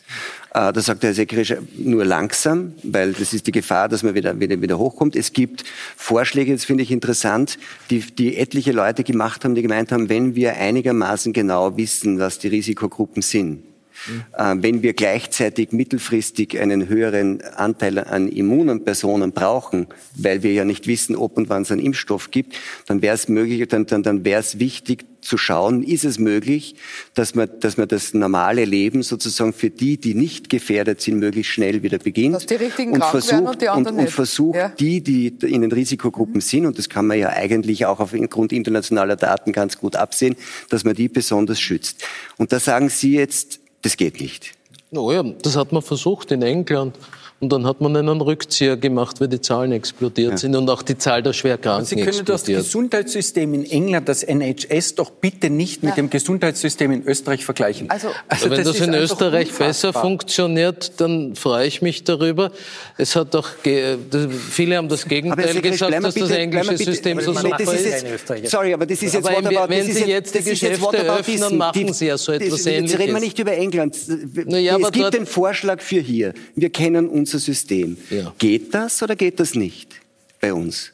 Äh, da sagt der Sekretär nur langsam, weil das ist die Gefahr, dass man wieder, wieder, wieder hochkommt. Es gibt Vorschläge, das finde ich interessant, die, die etliche Leute gemacht haben, die gemeint haben, wenn wir einigermaßen genau wissen, was die Risikogruppen sind, mhm. wenn wir gleichzeitig mittelfristig einen höheren Anteil an immunen Personen brauchen, weil wir ja nicht wissen, ob und wann es einen Impfstoff gibt, dann wäre es möglich, dann, dann, dann wäre es wichtig, zu schauen, ist es möglich, dass man, dass man das normale Leben sozusagen für die, die nicht gefährdet sind, möglichst schnell wieder beginnt. Dass die richtigen und versucht, und, die und, und versucht ja. die, die in den Risikogruppen mhm. sind, und das kann man ja eigentlich auch aufgrund internationaler Daten ganz gut absehen, dass man die besonders schützt. Und da sagen Sie jetzt, das geht nicht. Oh ja, das hat man versucht in England. Und dann hat man einen Rückzieher gemacht, weil die Zahlen explodiert ja. sind und auch die Zahl der Schwerkranken Sie können das Gesundheitssystem in England, das NHS, doch bitte nicht mit ja. dem Gesundheitssystem in Österreich vergleichen. Also, also wenn das, das in Österreich unfassbar. besser funktioniert, dann freue ich mich darüber. Es hat doch viele haben das Gegenteil gesagt, dass bitte, das englische System so super ist. Sorry, aber das ist jetzt aber about, Wenn Sie jetzt die Geschäfte öffnen, machen Sie ja so etwas Ähnliches. Jetzt reden wir nicht über England. es gibt den Vorschlag für hier. Wir kennen uns unser System. Ja. Geht das oder geht das nicht bei uns?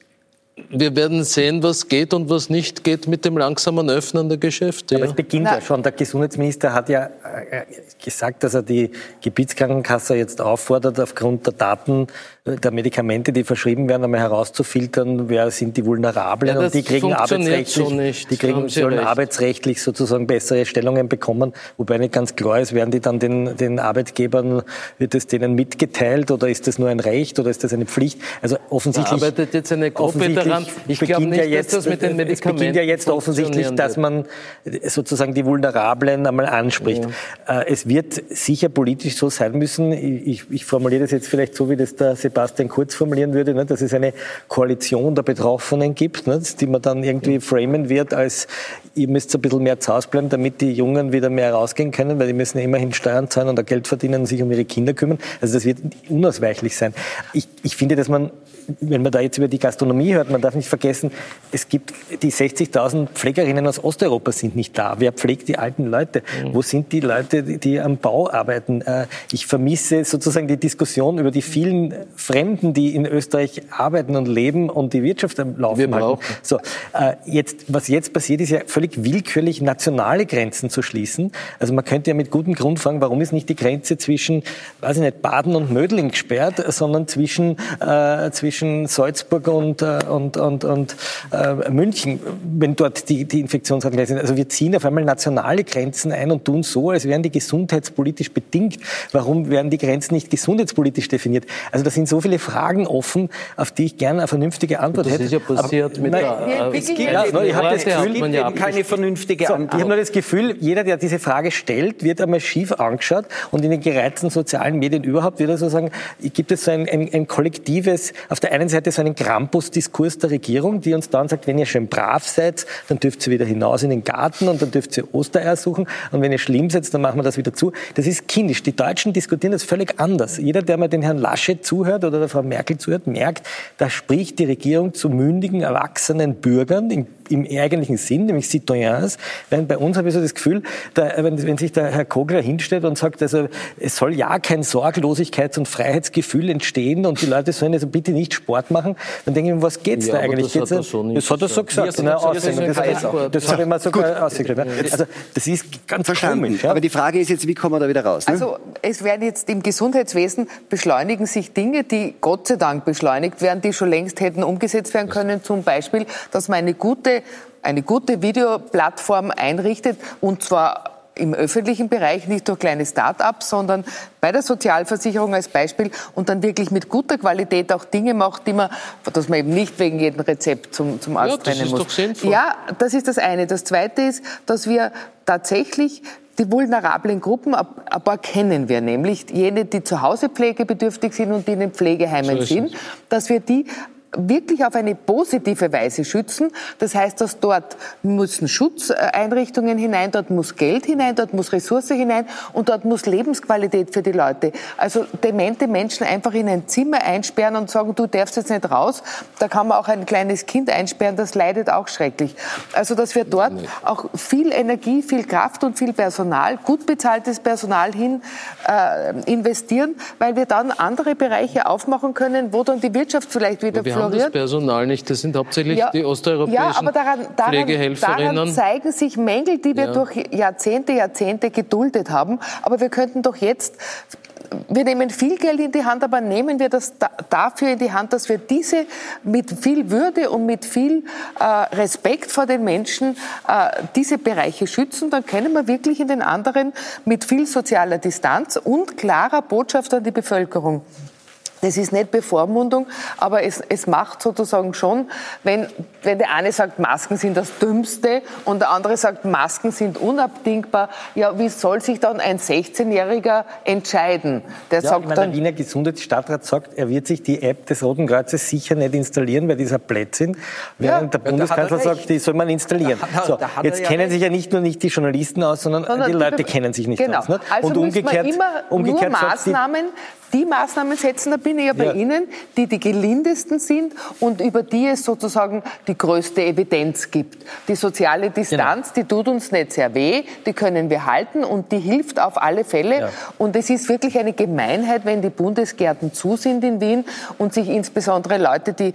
wir werden sehen, was geht und was nicht geht mit dem langsamen Öffnen der Geschäfte. Aber ja. es beginnt Na. ja schon. Der Gesundheitsminister hat ja äh, gesagt, dass er die Gebietskrankenkasse jetzt auffordert, aufgrund der Daten äh, der Medikamente, die verschrieben werden, einmal herauszufiltern, wer sind die Vulnerablen ja, und die kriegen arbeitsrechtlich, so die kriegen, sollen recht. arbeitsrechtlich sozusagen bessere Stellungen bekommen, wobei nicht ganz klar ist, werden die dann den, den Arbeitgebern, wird es denen mitgeteilt oder ist das nur ein Recht oder ist das eine Pflicht? Also offensichtlich. Da arbeitet jetzt eine Gruppe daran. Ich glaube nicht, ja jetzt, dass das mit den Medikamenten Es beginnt ja jetzt offensichtlich, dass man sozusagen die Vulnerablen einmal anspricht. Ja. Äh, es wird sicher politisch so sein müssen, ich, ich, formuliere das jetzt vielleicht so, wie das der Sebastian Kurz formulieren würde, ne, dass es eine Koalition der Betroffenen gibt, ne, die man dann irgendwie framen wird als, ihr müsst ein bisschen mehr zu Hause bleiben, damit die Jungen wieder mehr rausgehen können, weil die müssen ja immerhin Steuern zahlen und Geld verdienen und sich um ihre Kinder kümmern. Also das wird unausweichlich sein. Ich, ich finde, dass man wenn man da jetzt über die Gastronomie hört, man darf nicht vergessen, es gibt die 60.000 Pflegerinnen aus Osteuropa sind nicht da. Wer pflegt die alten Leute? Mhm. Wo sind die Leute, die am Bau arbeiten? Äh, ich vermisse sozusagen die Diskussion über die vielen Fremden, die in Österreich arbeiten und leben und die Wirtschaft am Laufen Wir brauchen. halten. So, äh, jetzt, was jetzt passiert, ist ja völlig willkürlich nationale Grenzen zu schließen. Also man könnte ja mit gutem Grund fragen, warum ist nicht die Grenze zwischen, weiß ich nicht, Baden und Mödling gesperrt, sondern zwischen, äh, zwischen Salzburg und, äh, und, und, und äh, München, wenn dort die, die Infektionsraten gleich sind. Also wir ziehen auf einmal nationale Grenzen ein und tun so, als wären die gesundheitspolitisch bedingt. Warum werden die Grenzen nicht gesundheitspolitisch definiert? Also da sind so viele Fragen offen, auf die ich gerne eine vernünftige Antwort Das hätte. ist ja passiert Aber, mit nein, der... Es äh, gibt ja, ich habe das Gefühl, man ja keine vernünftige so, Antwort. ich habe nur das Gefühl, jeder, der diese Frage stellt, wird einmal schief angeschaut und in den gereizten sozialen Medien überhaupt wird er so sagen, gibt es so ein, ein, ein kollektives, auf der einen Seite so einen Krampus-Diskurs der Regierung, die uns dann sagt, wenn ihr schön brav seid, dann dürft ihr wieder hinaus in den Garten und dann dürft ihr Ostereier suchen und wenn ihr schlimm seid, dann machen wir das wieder zu. Das ist kindisch. Die Deutschen diskutieren das völlig anders. Jeder, der mal den Herrn Laschet zuhört oder der Frau Merkel zuhört, merkt, da spricht die Regierung zu mündigen, erwachsenen Bürgern im, im eigentlichen Sinn, nämlich Citoyens. Während bei uns habe ich so das Gefühl, da, wenn, wenn sich der Herr Kogler hinstellt und sagt, also es soll ja kein Sorglosigkeits- und Freiheitsgefühl entstehen und die Leute sollen also bitte nicht Sport machen, dann denke ich mir, was geht's Ja, da eigentlich? das hat er so das hat er so gesagt Ja, Aussendung. das Das, kein ich- das habe ich mal sogar ausgeschrieben. Also das ist ganz Verstanden. komisch. Ja? Aber die Frage ist jetzt, wie kommen wir da wieder raus? Ne? Also es werden jetzt im Gesundheitswesen beschleunigen sich Dinge, die Gott sei Dank beschleunigt werden, die schon längst hätten umgesetzt werden können. Zum Beispiel, dass man eine gute, eine gute Videoplattform einrichtet und zwar im öffentlichen Bereich, nicht durch kleine Start-ups, sondern bei der Sozialversicherung als Beispiel und dann wirklich mit guter Qualität auch Dinge macht, die man, dass man eben nicht wegen jedem Rezept zum, zum Arzt das rennen muss. doch sinnvoll. Ja, das ist das eine. Das zweite ist, dass wir tatsächlich die vulnerablen Gruppen, ein paar kennen wir, nämlich jene, die zu Hause pflegebedürftig sind und die in den Pflegeheimen So sind, dass wir die wirklich auf eine positive Weise schützen. Das heißt, dass dort müssen Schutzeinrichtungen hinein, dort muss Geld hinein, dort muss Ressource hinein und dort muss Lebensqualität für die Leute. Also demente Menschen einfach in ein Zimmer einsperren und sagen, du darfst jetzt nicht raus. Da kann man auch ein kleines Kind einsperren, das leidet auch schrecklich. Also dass wir dort auch viel Energie, viel Kraft und viel Personal, gut bezahltes Personal hin äh, investieren, weil wir dann andere Bereiche aufmachen können, wo dann die Wirtschaft vielleicht wieder Haben das floriert. Personal nicht, das sind hauptsächlich Ja, die osteuropäischen ja, aber daran, daran, Pflegehelferinnen. daran zeigen sich Mängel, die wir Ja. durch Jahrzehnte, Jahrzehnte geduldet haben. Aber wir könnten doch jetzt, wir nehmen viel Geld in die Hand, aber nehmen wir das da, dafür in die Hand, dass wir diese mit viel Würde und mit viel äh, Respekt vor den Menschen äh, diese Bereiche schützen, dann können wir wirklich in den anderen mit viel sozialer Distanz und klarer Botschaft an die Bevölkerung das ist nicht Bevormundung, aber es, es macht sozusagen schon, wenn, wenn der eine sagt, Masken sind das Dümmste und der andere sagt, Masken sind unabdingbar, ja, wie soll sich dann ein 16-Jähriger entscheiden? Der Ja, sagt ich meine, der dann, Wiener Gesundheitsstadtrat sagt, er wird sich die App des Roten Kreuzes sicher nicht installieren, weil dieser Blödsinn. Während der da hat er Bundeskanzler sagt, die soll man installieren. Da er- so, da jetzt ja kennen recht. sich ja nicht nur nicht die Journalisten aus, sondern, sondern die Leute Be- kennen sich nicht genau. aus. Ne? Also Und umgekehrt, wir immer umgekehrt nur die, Maßnahmen, die Maßnahmen setzen, da bin ich ja bei Ja. Ihnen, die die gelindesten sind und über die es sozusagen die größte Evidenz gibt. Die soziale Distanz, Genau. die tut uns nicht sehr weh, die können wir halten und die hilft auf alle Fälle. Ja. Und es ist wirklich eine Gemeinheit, wenn die Bundesgärten zu sind in Wien und sich insbesondere Leute, die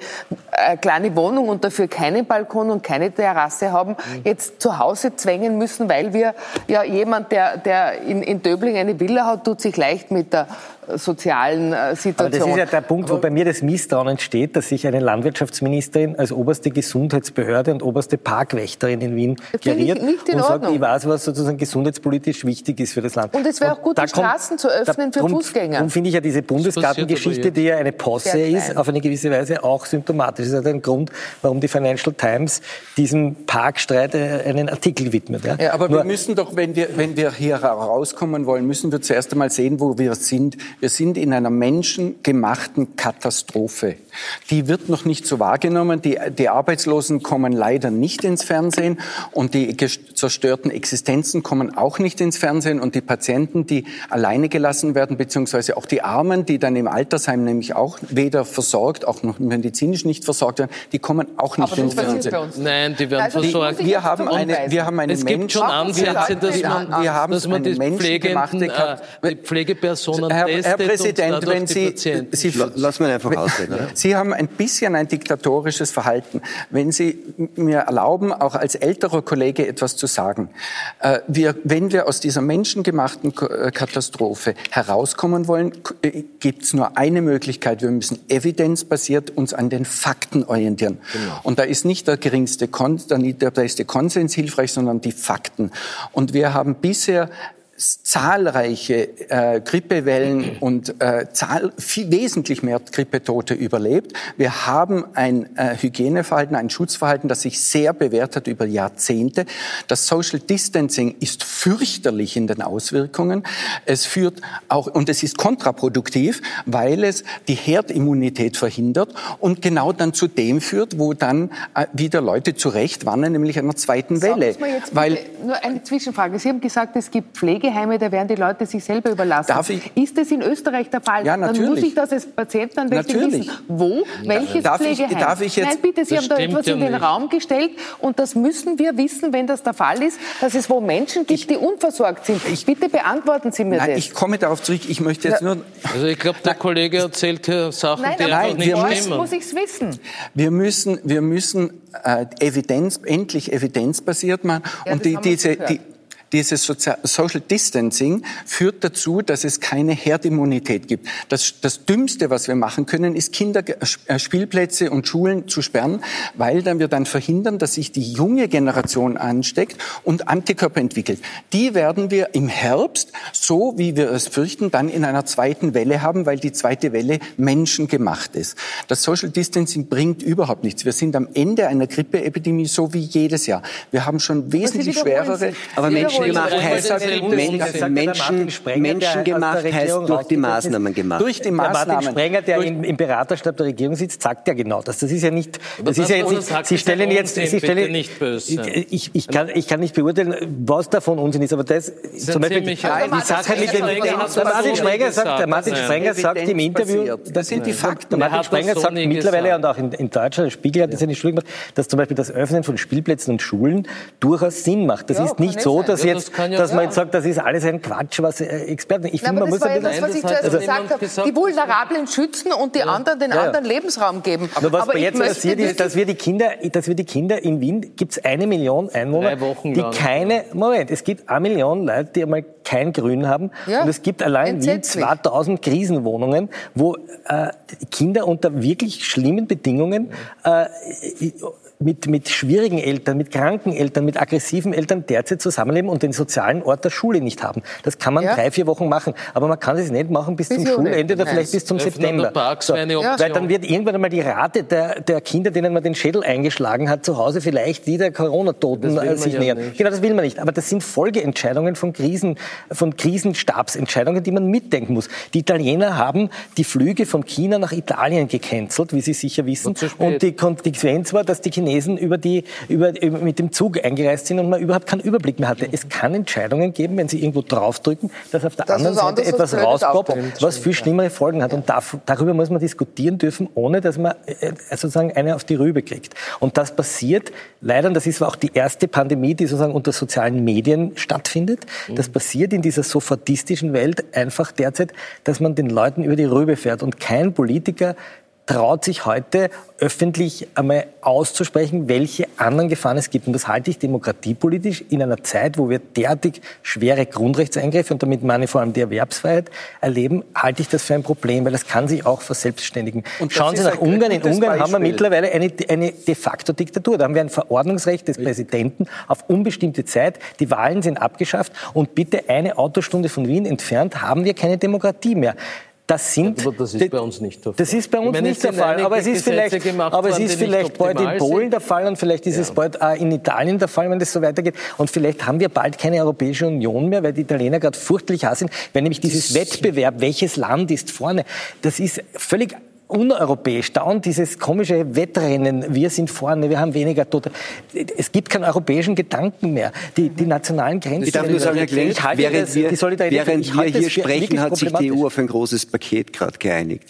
eine kleine Wohnung und dafür keinen Balkon und keine Terrasse haben, Mhm. jetzt zu Hause zwängen müssen, weil wir ja jemand, der, der in, in Döbling eine Villa hat, tut sich leicht mit der äh, sozialen äh, Aber das Situation. ist ja der Punkt, wo bei mir das Misstrauen entsteht, dass sich eine Landwirtschaftsministerin als oberste Gesundheitsbehörde und oberste Parkwächterin in Wien in und sagt, Ordnung. ich weiß, was sozusagen gesundheitspolitisch wichtig ist für das Land. Und es wäre auch gut, da die Straßen zu öffnen für drum, Fußgänger. Darum finde ich ja diese Bundesgartengeschichte, die ja eine Posse ist, auf eine gewisse Weise auch symptomatisch. Das ist halt ein Grund, warum die Financial Times diesem Parkstreit äh, einen Artikel widmet. Ja? Aber Nur- wir müssen doch, wenn wir, wenn wir hier herauskommen wollen, müssen wir zuerst einmal sehen, wo wir sind. Wir sind in einer menschengemachten Katastrophe. Die wird noch nicht so wahrgenommen. Die, die Arbeitslosen kommen leider nicht ins Fernsehen und die zerstörten Existenzen kommen auch nicht ins Fernsehen und die Patienten, die alleine gelassen werden, beziehungsweise auch die Armen, die dann im Altersheim nämlich auch weder versorgt, auch noch medizinisch nicht versorgt werden, die kommen auch nicht ins Fernsehen. Nein, die werden Also die versorgt. ich Wir haben, eine, wir haben einen Es gibt schon Menschen- Ansätze, dass wir, man, wir haben dass man eine die menschengemachte Pflegenden, äh, die Pflegepersonen Herr, Präsident, wenn Sie, Sie lass mir einfach ausreden. Sie haben ein bisschen ein diktatorisches Verhalten. Wenn Sie mir erlauben, auch als älterer Kollege etwas zu sagen. Äh, wir, wenn wir aus dieser menschengemachten äh, Katastrophe herauskommen wollen, äh, gibt es nur eine Möglichkeit. Wir müssen evidenzbasiert uns an den Fakten orientieren. Genau. Und da ist nicht der geringste Kon der beste Konsens hilfreich, sondern die Fakten. Und wir haben bisher zahlreiche äh, Grippewellen und äh, zahl viel, wesentlich mehr Grippetote überlebt. Wir haben ein äh, Hygieneverhalten, ein Schutzverhalten, das sich sehr bewährt hat über Jahrzehnte. Das Social Distancing ist fürchterlich in den Auswirkungen. Es führt auch, und es ist kontraproduktiv, weil es die Herdimmunität verhindert und genau dann zu dem führt, wo dann äh, wieder Leute zurecht warnen, nämlich einer zweiten Welle. Weil, nur eine Zwischenfrage. Sie haben gesagt, es gibt Pflege Pflegeheime, da werden die Leute sich selber überlassen. Darf ich? Ist das in Österreich der Fall? Ja, natürlich. Dann muss ich das als Patient dann natürlich. wissen. Wo? Welches darf Pflegeheim? Ich, darf ich jetzt, Nein, bitte, Sie haben da etwas ja in den nicht. Raum gestellt und das müssen wir wissen, wenn das der Fall ist, dass es wo Menschen gibt, die unversorgt sind. Ich, bitte beantworten Sie mir nein, das. Ich komme darauf zurück. Ich möchte jetzt nur... Also ich glaube, der Kollege erzählt hier Sachen, nein, die nein, einfach nicht wir stimmen. muss ich es wissen. Wir müssen, wir müssen äh, Evidenz, endlich evidenzbasiert machen. Ja, und die, diese, die, dieses Social Distancing führt dazu, dass es keine Herdimmunität gibt. Das, das Dümmste, was wir machen können, ist Kinderspielplätze und Schulen zu sperren, weil dann wir dann verhindern, dass sich die junge Generation ansteckt und Antikörper entwickelt. Die werden wir im Herbst, so wie wir es fürchten, dann in einer zweiten Welle haben, weil die zweite Welle menschengemacht ist. Das Social Distancing bringt überhaupt nichts. Wir sind am Ende einer Grippeepidemie, so wie jedes Jahr. Wir haben schon wesentlich schwerere. Aber Menschen menschengemacht heißt, Menschen, menschengemacht heißt durch die Maßnahmen gemacht. Durch die Maßnahmen. Der Martin Sprenger, der im, im Beraterstab der Regierung sitzt, sagt ja genau das. Das ist ja nicht, das ist ja jetzt, Sie stellen jetzt, Sie stellen, nicht böse. Ich, ich, kann, ich kann nicht beurteilen, was davon Unsinn ist, aber das, zum Beispiel, die Sache mit dem, der Martin Sprenger sagt, der Martin Sprenger sagt im Interview, das sind die Fakten. Der Martin Sprenger sagt mittlerweile und auch in, in Deutschland, der Spiegel hat das ja nicht schuldig gemacht, dass zum Beispiel das Öffnen von Spielplätzen und Schulen durchaus Sinn macht. Das ist nicht so, dass jetzt, ja dass man jetzt sagt, das ist alles ein Quatsch, was äh, Experten. Ich finde, man muss ein das, was ich zuerst also, gesagt habe. Die Vulnerablen schützen und die anderen den anderen Lebensraum geben. Aber was Aber jetzt passiert ist, dass wir die Kinder, dass wir die Kinder in Wien gibt es eine Million Einwohner, die keine Moment. Es gibt eine Million Leute, die einmal kein Grün haben und es gibt allein in Wien 2000 Krisenwohnungen, wo äh, Kinder unter wirklich schlimmen Bedingungen äh, mit, mit schwierigen Eltern, mit kranken Eltern, mit aggressiven Eltern derzeit zusammenleben und den sozialen Ort der Schule nicht haben. Das kann man ja. drei, vier Wochen machen, aber man kann es nicht machen bis, bis zum Schulende oder vielleicht bis zum September. So, ja. Weil dann wird irgendwann einmal die Rate der, der Kinder, denen man den Schädel eingeschlagen hat, zu Hause vielleicht wieder Corona-Toten sich ja nähern. Nicht. Genau, das will man nicht. Aber das sind Folgeentscheidungen von Krisen, von Krisenstabsentscheidungen, die man mitdenken muss. Die Italiener haben die Flüge von China nach Italien gecancelt, wie Sie sicher wissen. Und, und die Konsequenz war, dass die Chinesen Chinesen über die, über, über, mit dem Zug eingereist sind und man überhaupt keinen Überblick mehr hatte. Es kann Entscheidungen geben, wenn Sie irgendwo draufdrücken, dass auf der das anderen Seite etwas rauspoppt, was viel schlimmere Folgen hat. Und darf, darüber muss man diskutieren dürfen, ohne dass man äh, sozusagen eine auf die Rübe kriegt. Und das passiert leider, und das ist auch die erste Pandemie, die sozusagen unter sozialen Medien stattfindet. Das passiert in dieser sofortistischen Welt einfach derzeit, dass man den Leuten über die Rübe fährt und kein Politiker traut sich heute öffentlich einmal auszusprechen, welche anderen Gefahren es gibt. Und das halte ich demokratiepolitisch in einer Zeit, wo wir derartig schwere Grundrechtseingriffe, und damit meine vor allem die Erwerbsfreiheit, erleben, halte ich das für ein Problem, weil das kann sich auch verselbstständigen. Und Schauen Sie nach Ungarn. In Ungarn Beispiel. haben wir mittlerweile eine, eine de facto Diktatur. Da haben wir ein Verordnungsrecht des Präsidenten auf unbestimmte Zeit. Die Wahlen sind abgeschafft. Und bitte eine Autostunde von Wien entfernt haben wir keine Demokratie mehr. Das sind. Ja, das ist bei uns nicht der Fall. Das ist bei uns meine, nicht der Fall. Aber es ist vielleicht, aber es ist vielleicht bald in Polen der Fall und vielleicht ist ja. es bald auch in Italien der Fall, wenn das so weitergeht. Und vielleicht haben wir bald keine Europäische Union mehr, weil die Italiener gerade furchtlich sind. Weil nämlich dieses Wettbewerb, welches Land ist vorne, das ist völlig uneuropäisch. Dauernd dieses komische Wettrennen, wir sind vorne, wir haben weniger Tote. Es gibt keinen europäischen Gedanken mehr. Die, die nationalen Grenzen... Ich darf nur sagen, Herr Klenk, während wir, während wir hier sprechen, hat sich die EU auf ein großes Paket gerade geeinigt.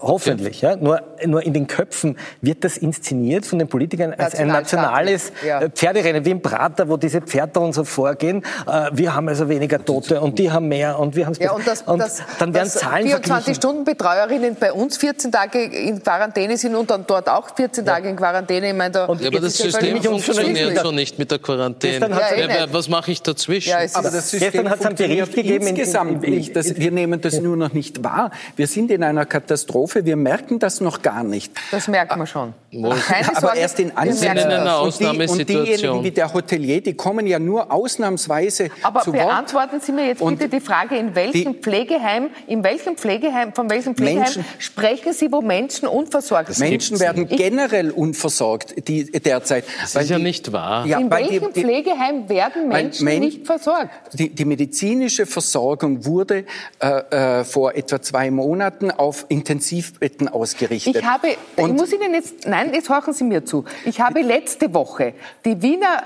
Hoffentlich. Ja. Nur, nur in den Köpfen wird das inszeniert von den Politikern als ein nationales ja. Äh, Pferderennen, wie im Prater, wo diese Pferde und so vorgehen. Äh, wir haben also weniger Tote und die haben mehr und wir haben es ja, und, das, und das, dann werden Zahlen 24-Stunden-Betreuerinnen bei uns 14 Tage in Quarantäne sind und dann dort auch 14 ja. Tage in Quarantäne. Ich meine, da und ja, aber das System funktioniert so nicht mit der Quarantäne. Ja, eh was mache ich dazwischen? Ja, aber das System hat es einen Bericht gegeben. Insgesamt nicht. Das, wir nehmen das nur noch nicht wahr. Wir sind in einer Katastrophe. Wir merken das noch gar nicht. Das merkt man schon. Keine aber erst in Ansätzen. Und, die, und diejenigen wie der Hotelier, die kommen ja nur ausnahmsweise aber zu Wort. Aber beantworten Sie mir jetzt bitte die Frage, in welchem Pflegeheim, in welchem Pflegeheim, von welchem Pflegeheim Menschen, sprechen Sie, wo Menschen unversorgt sind? Menschen werden generell unversorgt die, derzeit. Das ist ja die, nicht wahr. Ja, in welchem die, Pflegeheim werden Menschen Men nicht versorgt? Die, die, medizinische Versorgung wurde äh, äh, vor etwa zwei Monaten auf Intensivbetten ausgerichtet. Ich habe, Und ich muss Ihnen jetzt, nein, jetzt horchen Sie mir zu. Ich habe letzte Woche die Wiener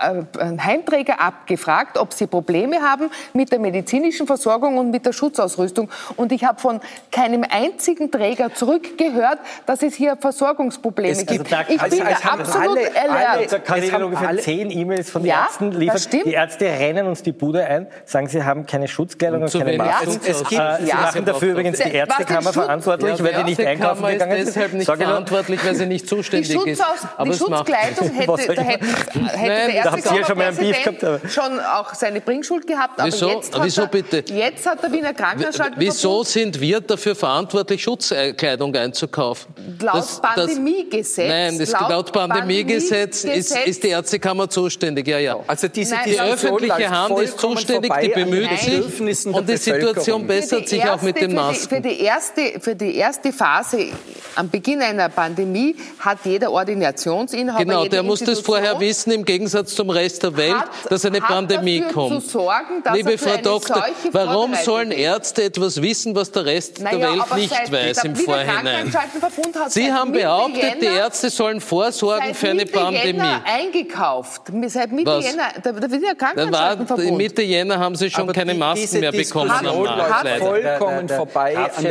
äh, äh, Heimträger abgefragt, ob sie Probleme haben mit der medizinischen Versorgung und mit der Schutzausrüstung. Und ich habe von keinem einzigen Träger zurückgehört, dass es hier Versorgungsprobleme es gibt. Also ich bin also, absolut alle, alle, Da kann ich ungefähr zehn E-Mails von ja, Ärzten liefern. Die Ärzte rennen uns die Bude ein, sagen, sie haben keine Schutzkleidung und, und keine Masken. Ja, es gibt, äh, sie ja, machen dafür übrigens die Ärztekammer verantwortlich, weil die nicht einkaufen gegangen ist. deshalb nicht verantwortlich, weil sie nicht zuständig die ist. Aber die Schutzkleidung hätte, da hätte, hätte der Ärztekammerpräsident schon auch seine Bringschuld gehabt. Aber wieso, jetzt, wieso er, bitte? jetzt hat der Wiener Krankenhausschalten Wieso sind wir dafür verantwortlich, Schutzkleidung einzukaufen? Laut das, Pandemiegesetz. Nein, das, laut, laut Pandemiegesetz ist, ist, die Ärztekammer zuständig. Ja, ja. Also diese Nein, die öffentliche Hand ist zuständig, die bemüht sich und die Situation bessert sich auch mit den Masken. Für die, erste, für die erste Phase am Beginn einer Pandemie hat jeder Ordinationsinhaber. Genau, der muss das vorher wissen, im Gegensatz zum Rest der Welt, hat, dass eine Pandemie kommt. Sorgen, Liebe Frau Doktor, warum sollen Ärzte etwas wissen, was der Rest naja, der Welt nicht weiß im Vorhinein? Sie haben behauptet, Jänner, die Ärzte sollen vorsorgen für eine Mitte Pandemie. Jänner eingekauft. Seit Mitte was? Jänner, der, der Wiener Krankenhausschaltenverbund. Mitte Jänner haben sie schon Aber keine Masken mehr bekommen am Markt. vollkommen vorbei an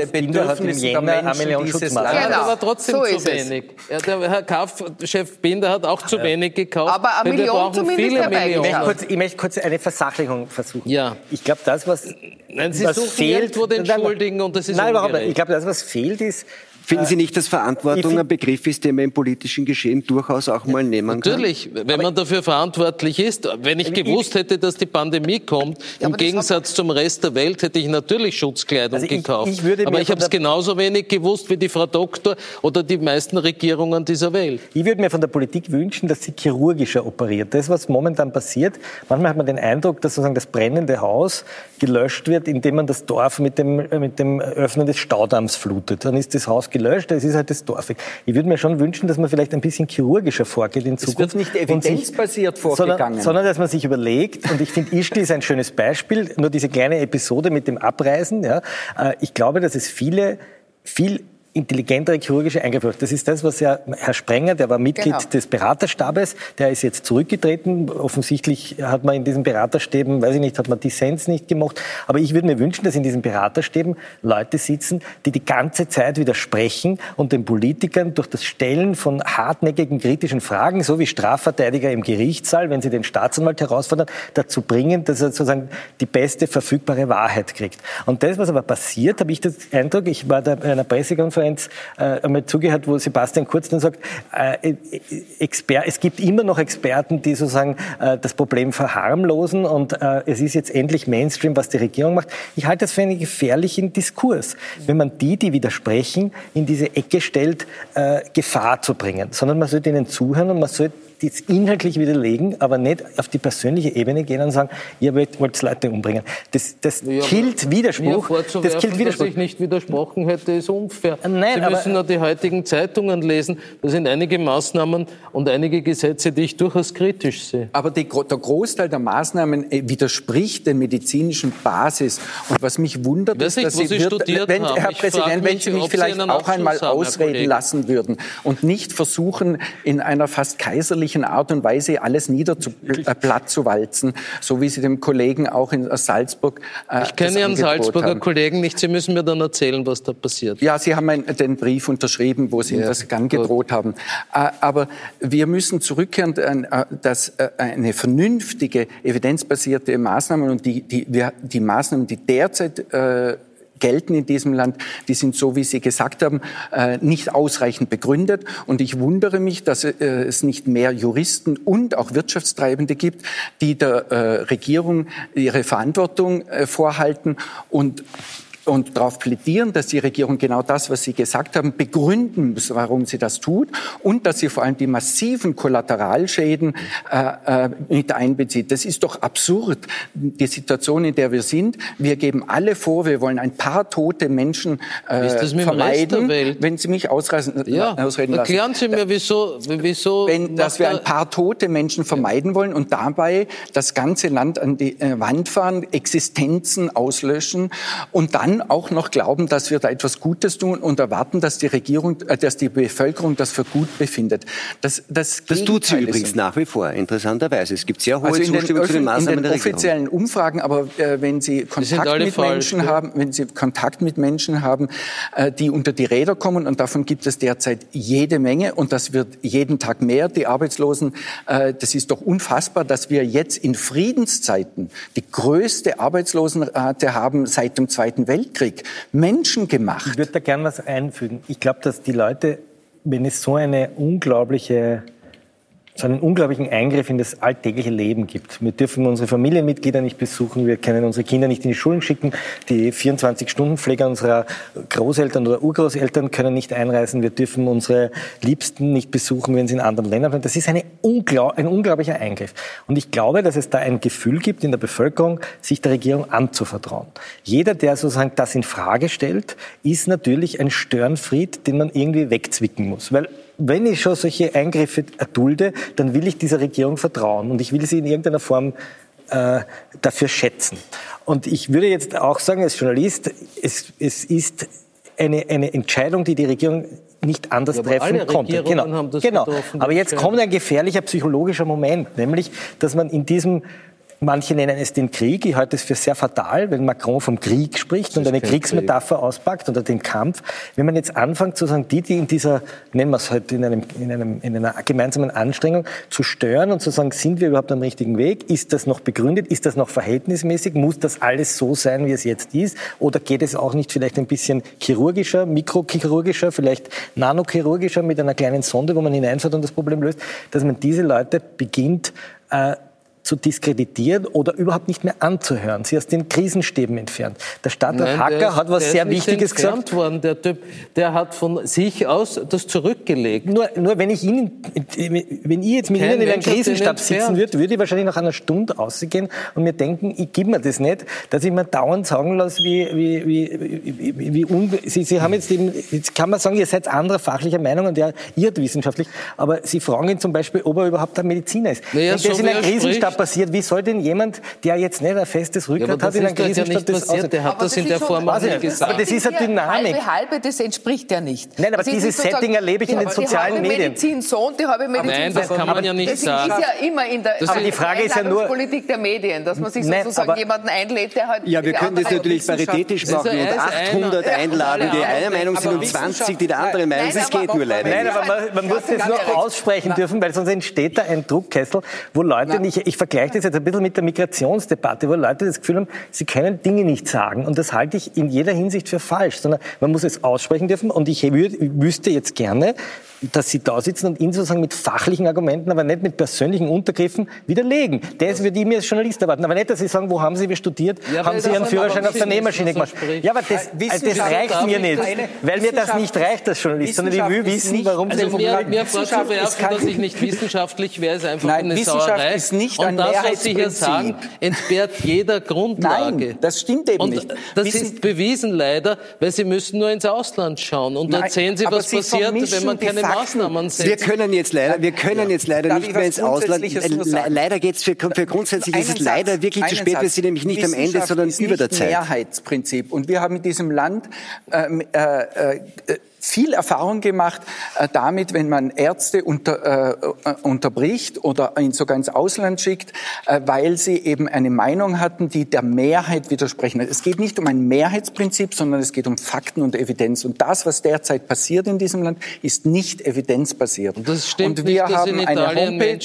den Bedürfnissen der Menschen dieses Landes. Genau. Aber trotzdem so zu wenig. Ja, der Herr Kaufchef Binder hat auch zu wenig gekauft. Aber eine Million zumindest viele Millionen. Ich möchte, kurz, ich möchte kurz eine Versachlichung versuchen. Ja. Ich glaube, das, was, Nein, Sie was fehlt... Nein, entschuldigen und das ist Nein, überhaupt nicht. Ich glaube, das, was fehlt, ist Finden Sie nicht, dass Verantwortung ein Begriff ist, den man im politischen Geschehen durchaus auch mal nehmen kann? Natürlich, wenn man dafür verantwortlich ist. Wenn ich gewusst hätte, dass die Pandemie kommt, im Gegensatz zum Rest der Welt, hätte ich natürlich Schutzkleidung also gekauft. Ich, ich aber ich habe es genauso wenig gewusst wie die Frau Doktor oder die meisten Regierungen dieser Welt. Ich würde mir von der Politik wünschen, dass sie chirurgischer operiert. Das, was momentan passiert, manchmal hat man den Eindruck, dass sozusagen das brennende Haus gelöscht wird, indem man das Dorf mit dem, mit dem Öffnen des Staudamms flutet. Dann ist das Haus gelöscht, es ist halt das Dorf. Ich würde mir schon wünschen, dass man vielleicht ein bisschen chirurgischer vorgeht in Zukunft. Es wird nicht evidenzbasiert vorgegangen. Sondern, sondern, dass man sich überlegt, und ich finde, Ischgl ist ein schönes Beispiel, nur diese kleine Episode mit dem Abreisen. Ja, äh, ich glaube, dass es viele viel intelligentere chirurgische Eingriffe. Das ist das, was ja Herr Sprenger, der war Mitglied genau. des Beraterstabes, der ist jetzt zurückgetreten. Offensichtlich hat man in diesen Beraterstäben, weiß ich nicht, hat man Dissens nicht gemacht. Aber ich würde mir wünschen, dass in diesen Beraterstäben Leute sitzen, die die ganze Zeit widersprechen und den Politikern durch das Stellen von hartnäckigen kritischen Fragen, so wie Strafverteidiger im Gerichtssaal, wenn sie den Staatsanwalt herausfordern, dazu bringen, dass er sozusagen die beste verfügbare Wahrheit kriegt. Und das, was aber passiert, habe ich den Eindruck, ich war da bei einer Pressekonferenz Pressekonferenz äh, einmal zugehört, wo Sebastian Kurz dann sagt, äh, Exper es gibt immer noch Experten, die sozusagen äh, das Problem verharmlosen und äh, es ist jetzt endlich Mainstream, was die Regierung macht. Ich halte das für einen gefährlichen Diskurs, wenn man die, die widersprechen, in diese Ecke stellt, äh, Gefahr zu bringen, sondern man sollte ihnen zuhören und man sollte das inhaltlich widerlegen, aber nicht auf die persönliche Ebene gehen und sagen, ihr wollt Leute umbringen. Das, das ja, killt Widerspruch. Das killt Widerspruch. Dass ich nicht widersprochen hätte, ist unfair. Nein, Sie müssen nur die heutigen Zeitungen lesen. Da sind einige Maßnahmen und einige Gesetze, die ich durchaus kritisch sehe. Aber die, der Großteil der Maßnahmen äh, widerspricht der medizinischen Basis. Und was mich wundert, ist, dass Sie, wird, wenn, Herr ich Präsident, wenn Sie mich vielleicht auch einmal ausreden lassen würden und nicht versuchen, in einer fast kaiserlichen fürchterlichen Art und Weise alles niederplatt zu walzen, so wie Sie dem Kollegen auch in Salzburg äh, Ich kenne Ihren Salzburger haben. Kollegen nicht. Sie müssen mir dann erzählen, was da passiert. Ja, Sie haben den Brief unterschrieben, wo Sie ja, das angedroht haben. Äh, aber wir müssen zurückkehren, äh, dass äh, eine vernünftige, evidenzbasierte Maßnahmen und die, die, die Maßnahmen, die derzeit äh, gelten in diesem Land, die sind so, wie Sie gesagt haben, äh, nicht ausreichend begründet. Und ich wundere mich, dass äh, es nicht mehr Juristen und auch Wirtschaftstreibende gibt, die der äh, Regierung ihre Verantwortung vorhalten und und darauf plädieren, dass die Regierung genau das, was Sie gesagt haben, begründen muss, warum sie das tut und dass sie vor allem die massiven Kollateralschäden äh, äh, mit einbezieht. Das ist doch absurd, die Situation, in der wir sind. Wir geben alle vor, wir wollen ein paar tote Menschen äh, vermeiden. Wenn Sie mich ausreißen, ja. ausreden lassen. Erklären Sie mir, wieso... wieso Wenn, dass wir ein paar tote Menschen vermeiden wollen und dabei das ganze Land an die äh, Wand fahren, Existenzen auslöschen und dann auch noch glauben, dass wir da etwas Gutes tun und erwarten, dass die Regierung, äh, dass die Bevölkerung das für gut befindet. Das, das, das tut sie übrigens nach wie vor, interessanterweise. Es gibt sehr hohe also Zustimmung zu den Maßnahmen in den offiziellen Umfragen, aber äh, wenn Sie Kontakt mit falsch, Menschen ja. haben, wenn Sie Kontakt mit Menschen haben, äh, die unter die Räder kommen, und davon gibt es derzeit jede Menge, und das wird jeden Tag mehr, die Arbeitslosen, äh, das ist doch unfassbar, dass wir jetzt in Friedenszeiten die größte Arbeitslosenrate haben seit dem Zweiten Weltkrieg. Weltkrieg menschengemacht. Ich würde da gerne was einfügen. Ich glaube, dass die Leute, wenn es so eine unglaubliche so einen unglaublichen Eingriff in das alltägliche Leben gibt. Wir dürfen unsere Familienmitglieder nicht besuchen, wir können unsere Kinder nicht in die Schulen schicken, die 24-Stunden-Pfleger unserer Großeltern oder Urgroßeltern können nicht einreisen, wir dürfen unsere Liebsten nicht besuchen, wenn sie in anderen Ländern sind. Das ist eine unglaub ein unglaublicher Eingriff. Und ich glaube, dass es da ein Gefühl gibt in der Bevölkerung, sich der Regierung anzuvertrauen. Jeder, der sozusagen das in Frage stellt, ist natürlich ein Störenfried, den man irgendwie wegzwicken muss. Weil wenn ich schon solche Eingriffe erdulde, dann will ich dieser Regierung vertrauen und ich will sie in irgendeiner Form äh, dafür schätzen. Und ich würde jetzt auch sagen, als Journalist, es, es ist eine, eine Entscheidung, die die Regierung nicht anders ja, treffen konnte. Genau, genau. Aber jetzt kommt ein gefährlicher psychologischer Moment, nämlich, dass man in diesem Manche nennen es den Krieg. Ich halte es für sehr fatal, wenn Macron vom Krieg spricht und eine Kriegsmetapher Krieg. auspackt oder den Kampf. Wenn man jetzt anfängt zu sagen, die, die in dieser, nennen wir es halt in, einem, in, einem, in einer gemeinsamen Anstrengung zu stören und zu sagen, sind wir überhaupt am richtigen Weg? Ist das noch begründet? Ist das noch verhältnismäßig? Muss das alles so sein, wie es jetzt ist? Oder geht es auch nicht vielleicht ein bisschen chirurgischer, mikrochirurgischer, vielleicht nanochirurgischer mit einer kleinen Sonde, wo man hineinfährt und das Problem löst? Dass man diese Leute beginnt, äh, zu diskreditieren oder überhaupt nicht mehr anzuhören, sie aus den Krisenstäben entfernt. Der Stadtrat Nein, Hacker der, hat was sehr Wichtiges gesagt. Worden. Der Typ, der hat von sich aus das zurückgelegt. Nur, nur wenn ich Ihnen, wenn ich jetzt mit Kein Ihnen in einem Krisenstab sitzen würde, würde ich wahrscheinlich nach einer Stunde rausgehen und mir denken, ich gebe mir das nicht, dass ich mir dauernd sagen lasse, wie, wie, wie, wie, wie un Sie, Sie haben jetzt eben, jetzt kann man sagen, ihr seid anderer fachlicher Meinung und der irrt wissenschaftlich, aber Sie fragen ihn zum Beispiel, ob er überhaupt ein Mediziner ist. Naja, wenn so das in einem Krisenstab passiert. Wie soll denn jemand, der jetzt nicht ein festes Rückgrat ja, hat, in einem Krisenstab ja das passiert. Der hat das, das in der Form auch nicht gesagt. Aber das ist eine Dynamik. Halbe, halbe, das entspricht ja nicht. Nein, aber dieses Setting erlebe ich in den sozialen Medien. Die Medizin so und die habe Medizin Nein, das kann man ja nicht sagen. Das ist ja immer in der aber die Frage ist ja nur Politik der Medien, dass man sich sozusagen jemanden einlädt, der halt Ja, wir können das natürlich paritätisch machen und 800 einladen, die einer Meinung sind und 20, die der anderen Meinung sind. Das geht nur leider Nein, aber man muss das nur aussprechen dürfen, weil sonst entsteht da ein Druckkessel, wo Leute nicht, ich vergleiche das jetzt ein bisschen mit der Migrationsdebatte, wo Leute das Gefühl haben, sie können Dinge nicht sagen. Und das halte ich in jeder Hinsicht für falsch, sondern man muss es aussprechen dürfen. Und ich wüsste jetzt gerne, dass Sie da sitzen und ihn sozusagen mit fachlichen Argumenten, aber nicht mit persönlichen Untergriffen widerlegen. Das würde ich mir als Journalist erwarten. Aber nicht, dass Sie sagen, wo haben Sie studiert? Ja, haben Sie Ihren Führerschein auf der Nähmaschine gemacht? Ja, aber das, das reicht mir nicht, weil mir das nicht reicht als Journalist, sondern ich will wissen, warum also Sie... Mir, mir vorzuwerfen, dass ich nicht wissenschaftlich wäre, ist einfach Nein, eine Sauerei. Ist nicht und das, was Sie hier sagen, entbehrt jeder Grundlage. Nein, das stimmt eben und nicht. Das Wissen ist bewiesen leider, weil Sie müssen nur ins Ausland schauen und Nein, erzählen Sie, was passiert, wenn man keine Maßnahmen setzen. Wir können jetzt leider, wir können jetzt leider Darf nicht ich mehr ins Ausland. Äh? Leider geht's für, für grundsätzlich ist es leider wirklich zu spät. Wir Satz. sind nämlich nicht am Ende, sondern über der Zeit. Mehrheitsprinzip. Und wir haben in diesem Land ähm, äh, äh, viel Erfahrung gemacht äh, damit, wenn man Ärzte unter, äh, unterbricht oder ihn sogar ins Ausland schickt, äh, weil sie eben eine Meinung hatten, die der Mehrheit widersprechen. Es geht nicht um ein Mehrheitsprinzip, sondern es geht um Fakten und Evidenz. Und das, was derzeit passiert in diesem Land, ist nicht evidenzbasiert. Und das stimmt und wir nicht, haben in eine Homepage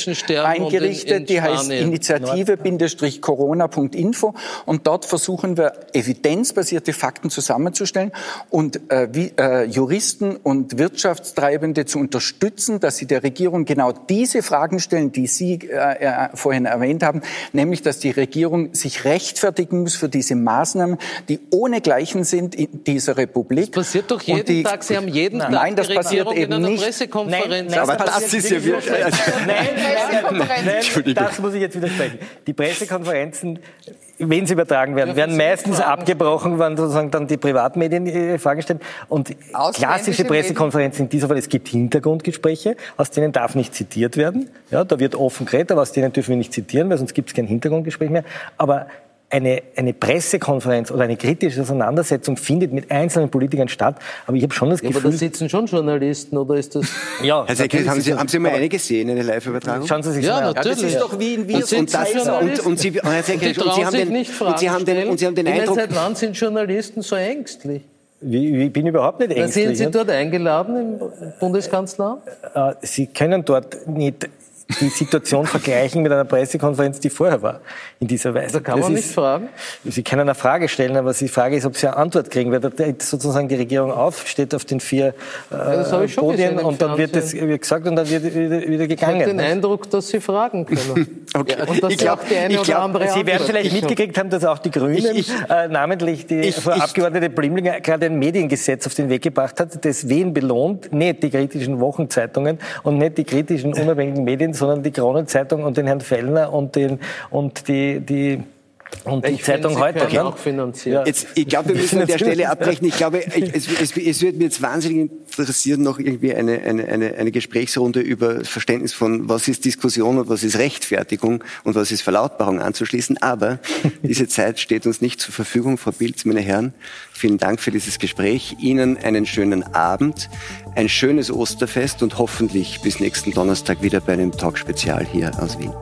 eingerichtet, in die heißt. Initiative-corona.info und dort versuchen wir evidenzbasierte Fakten zusammenzustellen und äh, wie, äh, Juristen und Wirtschaftstreibende zu unterstützen, dass sie der Regierung genau diese Fragen stellen, die Sie äh, äh, vorhin erwähnt haben, nämlich dass die Regierung sich rechtfertigen muss für diese Maßnahmen, die ohnegleichen sind in dieser Republik. Das passiert doch jeden die- Tag. Sie haben jeden Nein, Tag das die passiert Regierung eben in einer nicht. Pressekonferenz. Nein, Aber das passiert ist ja wirklich. Nein, nein, Pressekonferenz. nein, Entschuldigung. das muss ich jetzt widersprechen. Die Pressekonferenzen, wenn sie übertragen werden, werden meistens abgebrochen, wenn sozusagen dann die Privatmedien ihre Fragen stellen. Und klassische Pressekonferenzen in diesem Fall, es gibt Hintergrundgespräche, aus denen darf nicht zitiert werden. Ja, da wird offen geredet, aber aus denen dürfen wir nicht zitieren, weil sonst gibt es kein Hintergrundgespräch mehr. Aber eine, eine Pressekonferenz oder eine kritische Auseinandersetzung findet mit einzelnen Politikern statt. Aber ich habe schon das Ja, aber da Gefühl, sitzen schon Journalisten, oder ist das? ja, Herr Seckl, natürlich haben Sie, haben Sie mal eine gesehen, eine Live-Übertragung? Schauen Sie sich Ja, mal an. natürlich. das ist doch wie in Wien. Und, das, und, und, Sie, und, Herr Seckl, Und Sie haben den, und Sie haben den, und Sie haben den Eindruck, Seit wann sind Journalisten so ängstlich? Ich bin überhaupt nicht ängstlich. sind Sie ja. dort eingeladen im Bundeskanzleramt? Äh, Sie können dort nicht die Situation vergleichen mit einer Pressekonferenz, die vorher war, in dieser Weise. Da kann Das man ist- nicht fragen. Sie können eine Frage stellen, aber die Frage ist, ob Sie eine Antwort kriegen, weil da sozusagen die Regierung auf, steht auf den vier äh, gesehen Podien und dann wird das wird gesagt und dann wird wieder, wieder Ich habe gegangen. den Eindruck, dass Sie fragen können. Okay. Und dass Ich Sie glaub- Sie werden Antwort vielleicht mitgekriegt haben, dass auch die Grünen, Ich- ich- äh, namentlich die ich- Frau Abgeordnete Blimlinger, gerade ein Mediengesetz auf den Weg gebracht hat, das wen belohnt, nicht die kritischen Wochenzeitungen und nicht die kritischen unabhängigen Medien, sondern die Kronenzeitung und den Herrn Fellner und, den, und die, die, und die Ich finde, Zeitung Sie heute. auch finanzieren. Jetzt, ich glaube, wir müssen an der Stelle abbrechen. Ich glaube, ich, es, es, es würde mir jetzt wahnsinnig interessieren, noch irgendwie eine, eine, eine, eine Gesprächsrunde über Verständnis von, was ist Diskussion und was ist Rechtfertigung und was ist Verlautbarung anzuschließen. Aber diese Zeit steht uns nicht zur Verfügung. Frau Pilz, meine Herren, vielen Dank für dieses Gespräch. Ihnen einen schönen Abend, ein schönes Osterfest und hoffentlich bis nächsten Donnerstag wieder bei einem Talk-Spezial hier aus Wien.